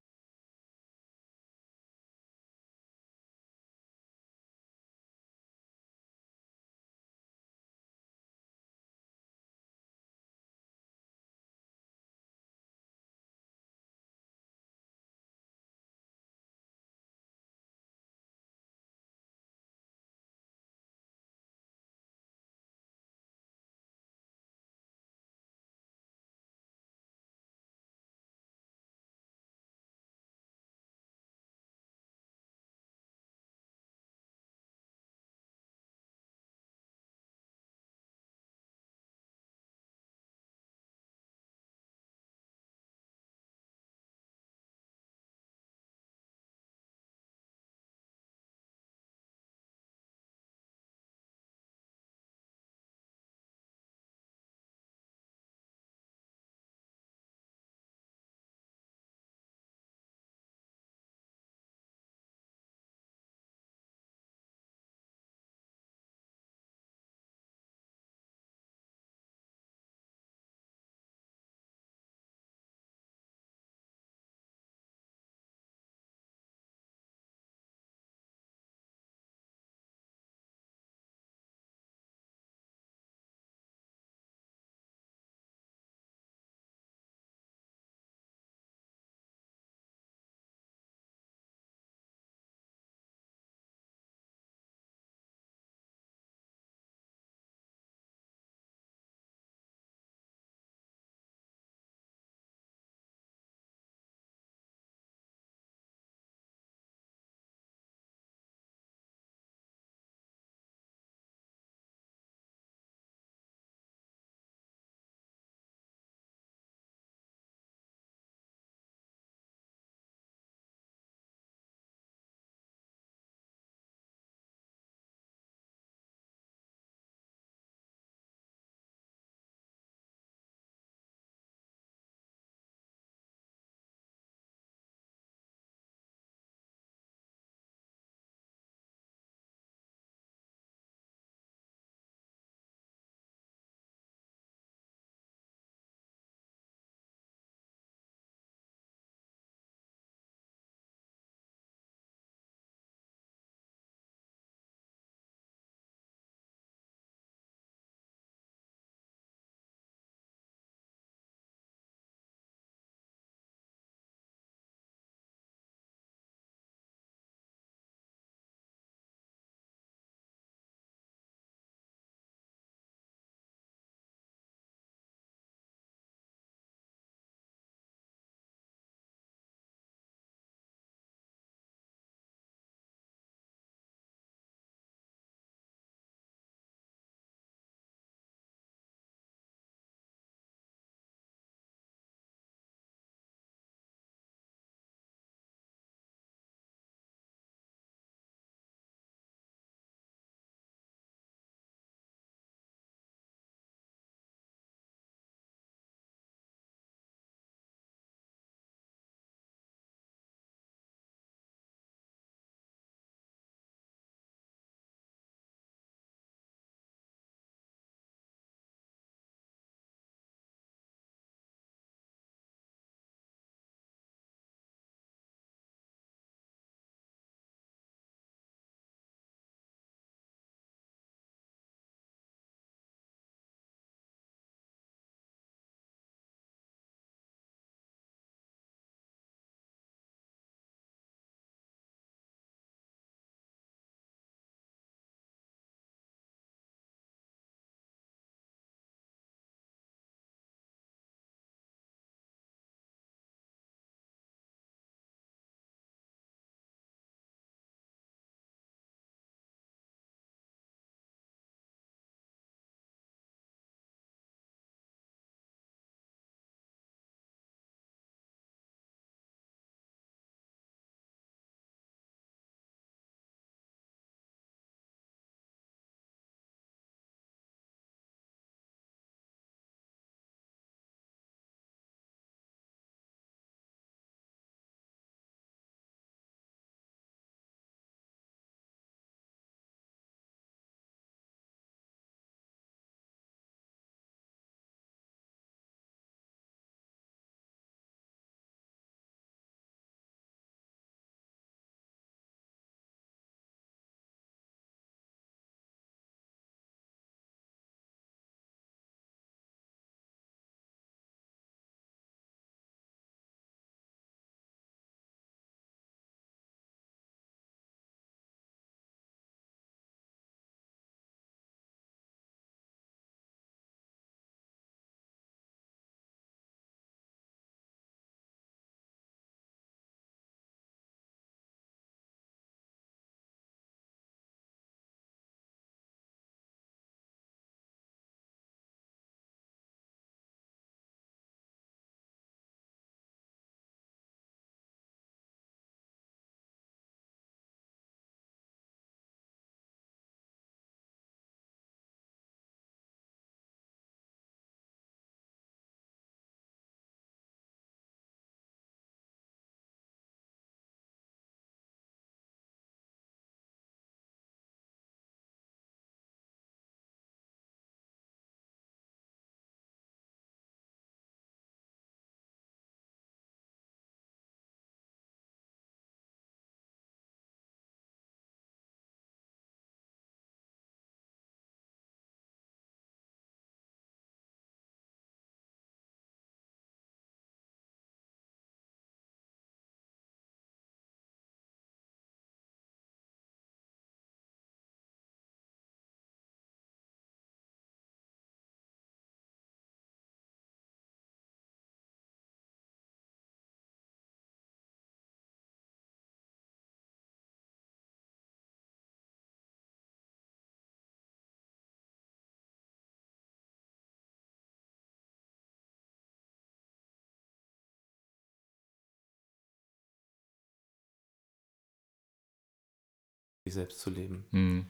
sich selbst zu leben. Mhm.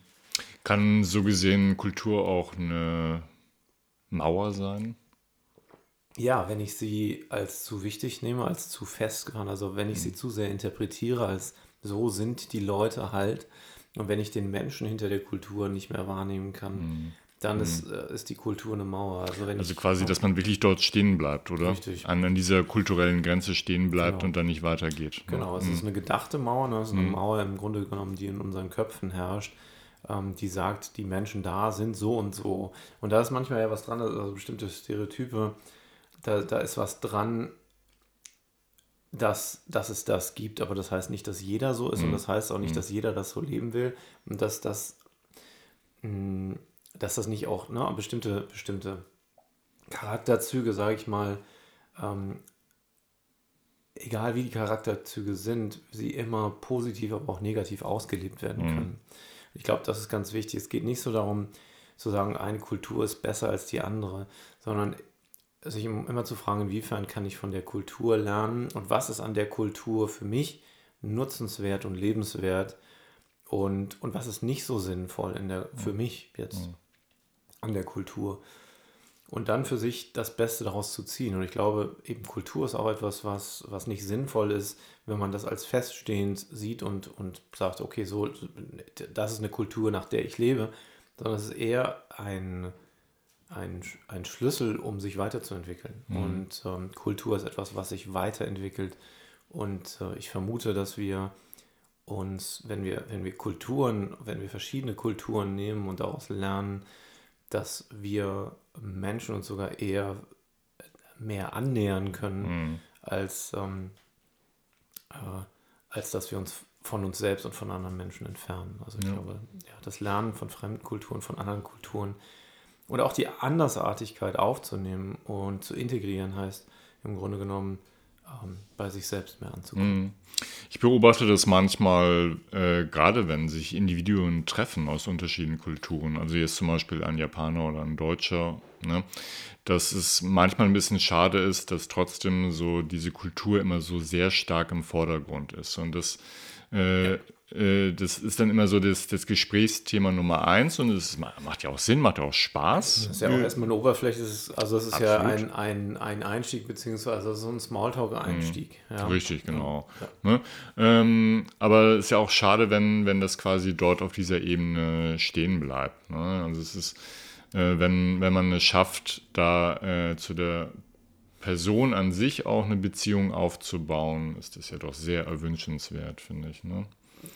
Kann so gesehen Kultur auch eine Mauer sein? Ja, wenn ich sie als zu wichtig nehme, als zu fest, also wenn ich sie mhm. zu sehr interpretiere, als so sind die Leute halt, und wenn ich den Menschen hinter der Kultur nicht mehr wahrnehmen kann, mhm. Dann mhm. Ist, äh, ist die Kultur eine Mauer. Also, also quasi, dass man wirklich dort stehen bleibt, oder? Richtig. An, an dieser kulturellen Grenze stehen bleibt genau. und dann nicht weitergeht. Genau, es mhm. ist eine gedachte Mauer, ne? es ist eine mhm. Mauer im Grunde genommen, die in unseren Köpfen herrscht ähm, die sagt, die Menschen da sind so und so. Und da ist manchmal ja was dran, also bestimmte Stereotype, da, da ist was dran, dass, dass es das gibt, aber das heißt nicht, dass jeder so ist mhm. und das heißt auch nicht, mhm. dass jeder das so leben will und dass das, mh, dass das nicht auch ne, bestimmte, bestimmte Charakterzüge, sage ich mal, ähm, egal wie die Charakterzüge sind, sie immer positiv, aber auch negativ ausgelebt werden mhm. können. Ich glaube, das ist ganz wichtig. Es geht nicht so darum, zu sagen, eine Kultur ist besser als die andere, sondern sich immer zu fragen, inwiefern kann ich von der Kultur lernen und was ist an der Kultur für mich nutzenswert und lebenswert und, und was ist nicht so sinnvoll in der, für mich jetzt an der Kultur. Und dann für sich das Beste daraus zu ziehen. Und ich glaube, eben Kultur ist auch etwas, was, was nicht sinnvoll ist, wenn man das als feststehend sieht und, und sagt, okay, so, das ist eine Kultur, nach der ich lebe, sondern es ist eher ein, ein, ein Schlüssel, um sich weiterzuentwickeln. Mhm. Und ähm, Kultur ist etwas, was sich weiterentwickelt. Und äh, ich vermute, dass wir uns, wenn wir, wenn wir Kulturen, wenn wir verschiedene Kulturen nehmen und daraus lernen, dass wir Menschen uns sogar eher mehr annähern können, mhm. als, ähm, äh, als dass wir uns von uns selbst und von anderen Menschen entfernen. Also ich ja. glaube, ja, das Lernen von fremden Kulturen, von anderen Kulturen und auch die Andersartigkeit aufzunehmen und zu integrieren heißt im Grunde genommen ähm, bei sich selbst mehr anzukommen. Mhm. Ich beobachte das manchmal, äh, gerade wenn sich Individuen treffen aus unterschiedlichen Kulturen, also jetzt zum Beispiel ein Japaner oder ein Deutscher, ne, dass es manchmal ein bisschen schade ist, dass trotzdem so diese Kultur immer so sehr stark im Vordergrund ist und das äh, äh, das ist dann immer so das, das Gesprächsthema Nummer eins und es macht ja auch Sinn, macht ja auch Spaß. Das ist ja auch erstmal eine Oberfläche, also es ist Absolut. ja ein, ein, ein Einstieg, beziehungsweise so ein Smalltalk-Einstieg. Mhm. Ja. Richtig, genau. Ja. Ne? Ähm, aber es ist ja auch schade, wenn, wenn das quasi dort auf dieser Ebene stehen bleibt. Ne? Also es ist, äh, wenn, wenn man es schafft, da äh, zu der Person an sich auch eine Beziehung aufzubauen, ist das ja doch sehr erwünschenswert, finde ich. Ne?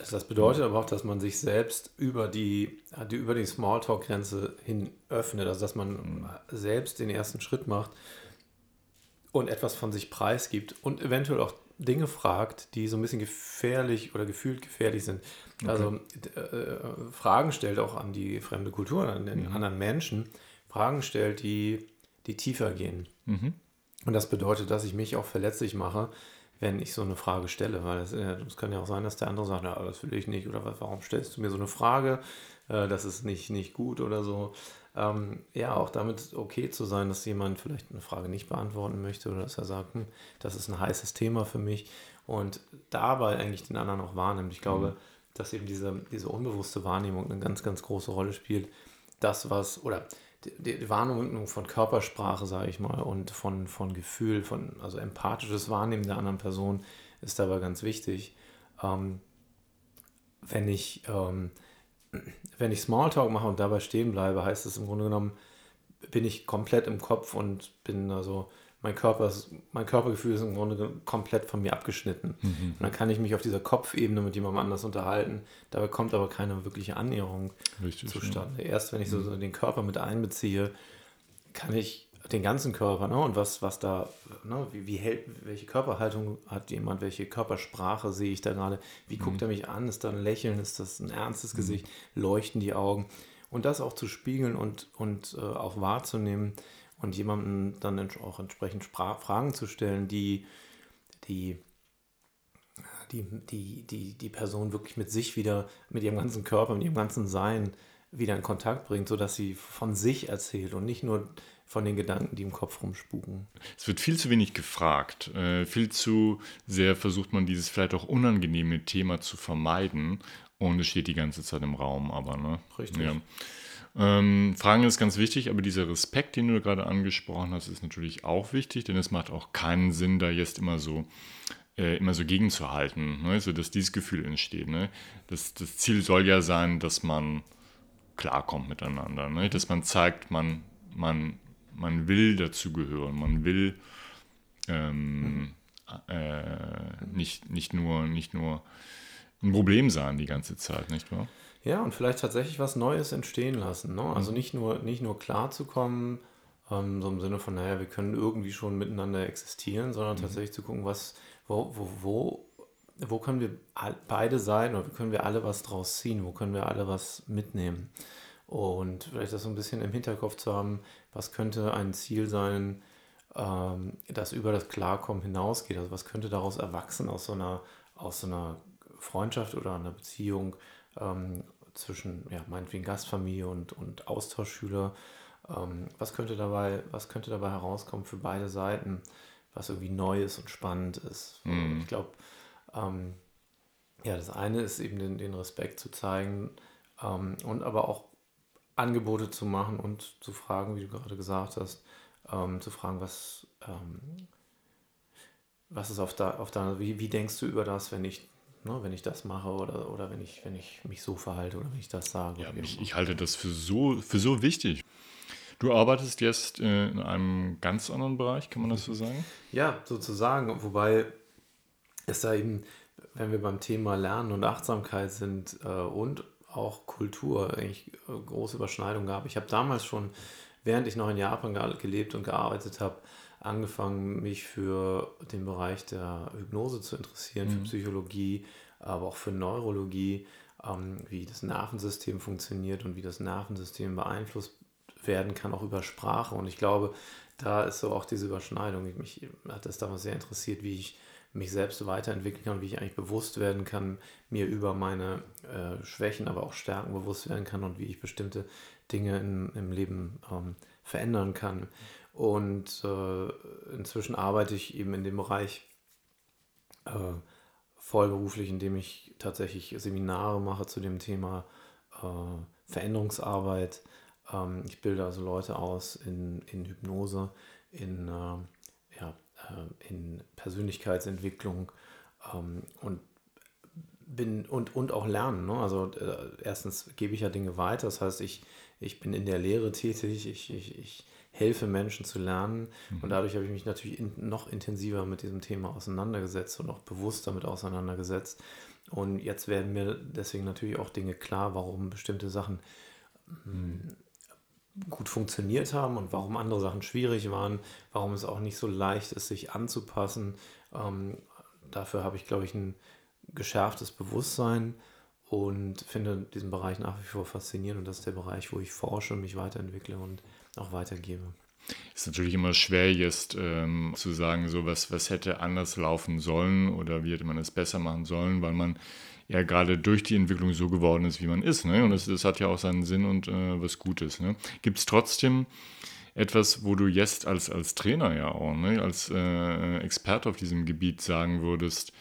Das bedeutet aber auch, dass man sich selbst über die, die, über die Smalltalk-Grenze hin öffnet, also dass man mhm. selbst den ersten Schritt macht und etwas von sich preisgibt und eventuell auch Dinge fragt, die so ein bisschen gefährlich oder gefühlt gefährlich sind. Okay. Also äh, Fragen stellt auch an die fremde Kultur, an den mhm. anderen Menschen, Fragen stellt, die, die tiefer gehen. Mhm. Und das bedeutet, dass ich mich auch verletzlich mache, wenn ich so eine Frage stelle, weil es äh, kann ja auch sein, dass der andere sagt, ja, das will ich nicht oder warum stellst du mir so eine Frage, äh, das ist nicht, nicht gut oder so. Ähm, ja, auch damit okay zu sein, dass jemand vielleicht eine Frage nicht beantworten möchte oder dass er sagt, hm, das ist ein heißes Thema für mich und dabei eigentlich den anderen auch wahrnimmt. Ich glaube, mhm. dass eben diese, diese unbewusste Wahrnehmung eine ganz, ganz große Rolle spielt. Das, was, oder die, Wahrnehmung von Körpersprache, sage ich mal, und von, von Gefühl, von, also empathisches Wahrnehmen der anderen Person ist dabei ganz wichtig. Ähm, wenn ich, ähm, wenn ich Smalltalk mache und dabei stehen bleibe, heißt es im Grunde genommen, bin ich komplett im Kopf und bin also mein, Körper ist, mein Körpergefühl ist im Grunde komplett von mir abgeschnitten. Mhm. Und dann kann ich mich auf dieser Kopfebene mit jemandem anders unterhalten. Dabei kommt aber keine wirkliche Annäherung Richtig, zustande. Ja. Erst wenn ich so, so, den Körper mit einbeziehe, kann ich den ganzen Körper, ne, und was, was da, ne, wie, wie hält, welche Körperhaltung hat jemand, welche Körpersprache sehe ich da gerade, wie mhm. guckt er mich an, ist da ein Lächeln, ist das ein ernstes mhm. Gesicht, leuchten die Augen und das auch zu spiegeln und, und äh, auch wahrzunehmen, und jemandem dann auch entsprechend Fragen zu stellen, die die, die, die, die, die Person wirklich mit sich wieder, mit ihrem ganzen Körper, mit ihrem ganzen Sein wieder in Kontakt bringt, sodass sie von sich erzählt und nicht nur von den Gedanken, die im Kopf rumspuken. Es wird viel zu wenig gefragt. Äh, viel zu sehr versucht man dieses vielleicht auch unangenehme Thema zu vermeiden und es steht die ganze Zeit im Raum, aber ne? Richtig. Ja. Ähm, Fragen ist ganz wichtig, aber dieser Respekt, den du gerade angesprochen hast, ist natürlich auch wichtig, denn es macht auch keinen Sinn, da jetzt immer so äh, immer so gegenzuhalten, ne? so dass dieses Gefühl entsteht. Ne? Das, das Ziel soll ja sein, dass man klarkommt miteinander, ne? dass man zeigt, man, man, man will dazugehören, man will ähm, äh, nicht, nicht, nur, nicht nur ein Problem sein die ganze Zeit, nicht wahr? Ja, und vielleicht tatsächlich was Neues entstehen lassen. Ne? Also mhm. nicht nur, nicht nur klarzukommen, ähm, so im Sinne von, naja, wir können irgendwie schon miteinander existieren, sondern mhm. tatsächlich zu gucken, was, wo, wo, wo, wo können wir beide sein oder wie können wir alle was draus ziehen, wo können wir alle was mitnehmen. Und vielleicht das so ein bisschen im Hinterkopf zu haben, was könnte ein Ziel sein, ähm, das über das Klarkommen hinausgeht. Also was könnte daraus erwachsen aus so einer, aus so einer Freundschaft oder einer Beziehung ähm, zwischen, ja, meinetwegen Gastfamilie und, und Austauschschüler. Ähm, was, könnte dabei, was könnte dabei herauskommen für beide Seiten, was irgendwie neu ist und spannend ist? Mhm. Ich glaube, ähm, ja, das eine ist eben den, den Respekt zu zeigen ähm, und aber auch Angebote zu machen und zu fragen, wie du gerade gesagt hast, ähm, zu fragen, was, ähm, was ist auf, da, auf deiner, wie, wie denkst du über das, wenn ich ne, wenn ich das mache oder, oder wenn, ich, wenn ich mich so verhalte oder wenn ich das sage. Ja, ich, ich, halte das für so, für so wichtig. Du arbeitest jetzt äh, in einem ganz anderen Bereich, kann man das so sagen? Ja, sozusagen, wobei es da eben, wenn wir beim Thema Lernen und Achtsamkeit sind äh, und auch Kultur eigentlich äh, große Überschneidungen gab. Ich habe damals schon, während ich noch in Japan gelebt und gearbeitet habe, angefangen, mich für den Bereich der Hypnose zu interessieren, mhm. für Psychologie, aber auch für Neurologie, ähm, wie das Nervensystem funktioniert und wie das Nervensystem beeinflusst werden kann, auch über Sprache. Und ich glaube, da ist so auch diese Überschneidung. Mich hat das damals sehr interessiert, wie ich mich selbst weiterentwickeln kann, wie ich eigentlich bewusst werden kann, mir über meine äh, Schwächen, aber auch Stärken bewusst werden kann und wie ich bestimmte Dinge in, im Leben ähm, verändern kann. Und äh, inzwischen arbeite ich eben in dem Bereich äh, vollberuflich, indem ich tatsächlich Seminare mache zu dem Thema äh, Veränderungsarbeit. Ähm, ich bilde also Leute aus in, in Hypnose, in, äh, ja, äh, in Persönlichkeitsentwicklung ähm, und bin und, und auch lernen. Ne? Also äh, erstens gebe ich ja Dinge weiter, das heißt, ich, ich bin in der Lehre tätig, ich, ich, ich helfe Menschen zu lernen. Mhm. Und dadurch habe ich mich natürlich in, noch intensiver mit diesem Thema auseinandergesetzt und auch bewusst damit auseinandergesetzt. Und jetzt werden mir deswegen natürlich auch Dinge klar, warum bestimmte Sachen mhm. gut funktioniert haben und warum andere Sachen schwierig waren, warum es auch nicht so leicht ist, sich anzupassen. Ähm, dafür habe ich, glaube ich, ein geschärftes Bewusstsein und finde diesen Bereich nach wie vor faszinierend. Und das ist der Bereich, wo ich forsche, mich weiterentwickle und auch weitergebe. Ist natürlich immer schwer jetzt ähm, zu sagen, so was, was hätte anders laufen sollen oder wie hätte man es besser machen sollen, weil man ja gerade durch die Entwicklung so geworden ist, wie man ist. Ne? Und das, das hat ja auch seinen Sinn und äh, was Gutes. Ne? Gibt es trotzdem etwas, wo du jetzt als, als Trainer ja auch, ne? als äh, Experte auf diesem Gebiet sagen würdest,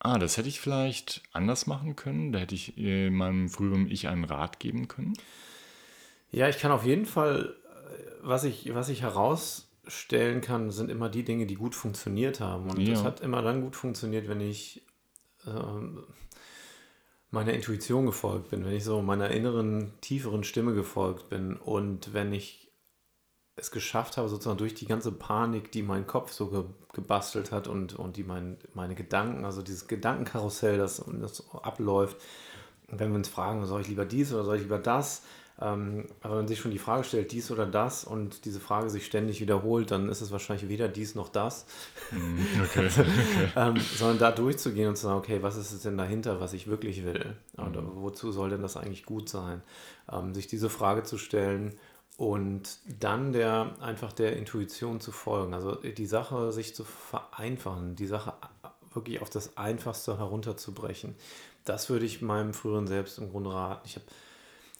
ah, das hätte ich vielleicht anders machen können, da hätte ich äh, meinem früheren Ich einen Rat geben können? Ja, ich kann auf jeden Fall was ich, was ich herausstellen kann, sind immer die Dinge, die gut funktioniert haben. Und ja. das hat immer dann gut funktioniert, wenn ich ähm, meiner Intuition gefolgt bin, wenn ich so meiner inneren, tieferen Stimme gefolgt bin und wenn ich es geschafft habe, sozusagen durch die ganze Panik, die mein Kopf so ge gebastelt hat und, und die mein, meine Gedanken, also dieses Gedankenkarussell, das, das abläuft, wenn wir uns fragen, soll ich lieber dies oder soll ich lieber das, ähm, aber wenn man sich schon die Frage stellt, dies oder das und diese Frage sich ständig wiederholt, dann ist es wahrscheinlich weder dies noch das, mhm, okay, okay. ähm, sondern da durchzugehen und zu sagen, okay, was ist es denn dahinter, was ich wirklich will? Oder mhm. wozu soll denn das eigentlich gut sein? Ähm, sich diese Frage zu stellen und dann der einfach der Intuition zu folgen. Also die Sache sich zu vereinfachen, die Sache wirklich auf das Einfachste herunterzubrechen. Das würde ich meinem früheren Selbst im Grunde raten. Ich habe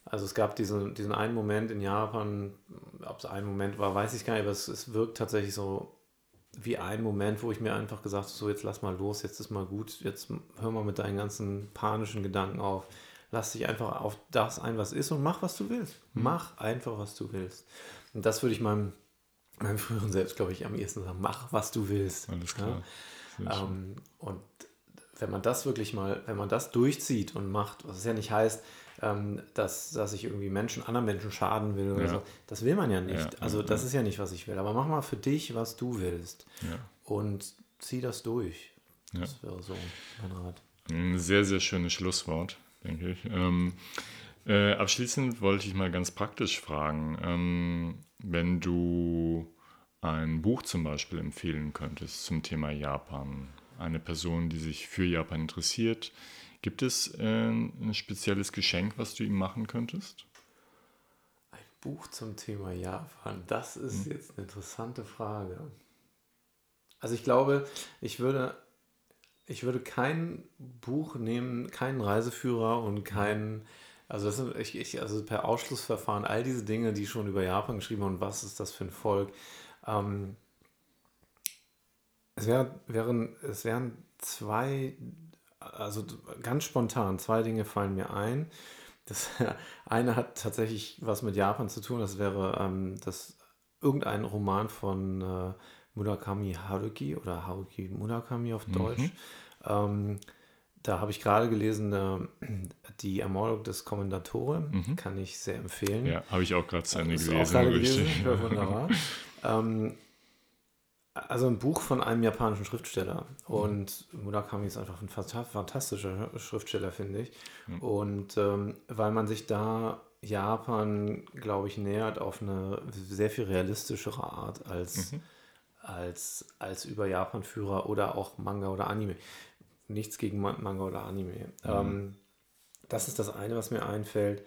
Also es gab diesen, diesen einen Moment in Japan, ob es ein Moment war, weiß ich gar nicht, aber es, es wirkt tatsächlich so wie ein Moment, wo ich mir einfach gesagt habe, so jetzt lass mal los, jetzt ist mal gut, jetzt hör mal mit deinen ganzen panischen Gedanken auf. Lass dich einfach auf das ein, was ist und mach, was du willst. Mhm. Mach einfach, was du willst. Und das würde ich meinem, meinem früheren Selbst, glaube ich, am ehesten sagen. Mach, was du willst. Alles klar. Ja? Ähm, und wenn man das wirklich mal, wenn man das durchzieht und macht, was es ja nicht heißt, ähm, dass, dass ich irgendwie Menschen, anderen Menschen schaden will oder ja. so. Das will man ja nicht. Ja, also das ist ja nicht, was ich will. Aber mach mal für dich, was du willst. Und zieh das durch. Das wäre so mein Rat. Ein sehr, sehr schönes Schlusswort, denke ich. Ähm, äh, abschließend wollte ich mal ganz praktisch fragen, ähm, wenn du ein Buch zum Beispiel empfehlen könntest zum Thema Japan, eine Person, die sich für Japan interessiert, Gibt es äh, ein spezielles Geschenk, was du ihm machen könntest? Ein Buch zum Thema Japan, das ist hm. jetzt eine interessante Frage. Also ich glaube, ich würde, ich würde kein Buch nehmen, keinen Reiseführer und keinen, also das sind, ich, ich, also per Ausschlussverfahren, all diese Dinge, die schon über Japan geschrieben und was ist das für ein Volk. Ähm, es, wär, wären, es wären zwei also ganz spontan, zwei Dinge fallen mir ein. Das eine hat tatsächlich was mit Japan zu tun. Das wäre ähm, das, irgendein Roman von äh, Murakami Haruki oder Haruki Murakami auf mhm. Deutsch. Mhm. Ähm, da habe ich gerade gelesen, äh, die Ermordung des Kommendatore. Mhm. Kann ich sehr empfehlen. Ja, habe ich auch gerade zu Ende gelesen. Auch gelesen. Wunderbar. ähm, also ein Buch von einem japanischen Schriftsteller. Und Murakami ist einfach ein fantastischer Schriftsteller, finde ich. Mhm. Und ähm, weil man sich da Japan, glaube ich, nähert auf eine sehr viel realistischere Art als, mhm. als, als über Japan-Führer oder auch Manga oder Anime. Nichts gegen Manga oder Anime. Mhm. Ähm, das ist das eine, was mir einfällt.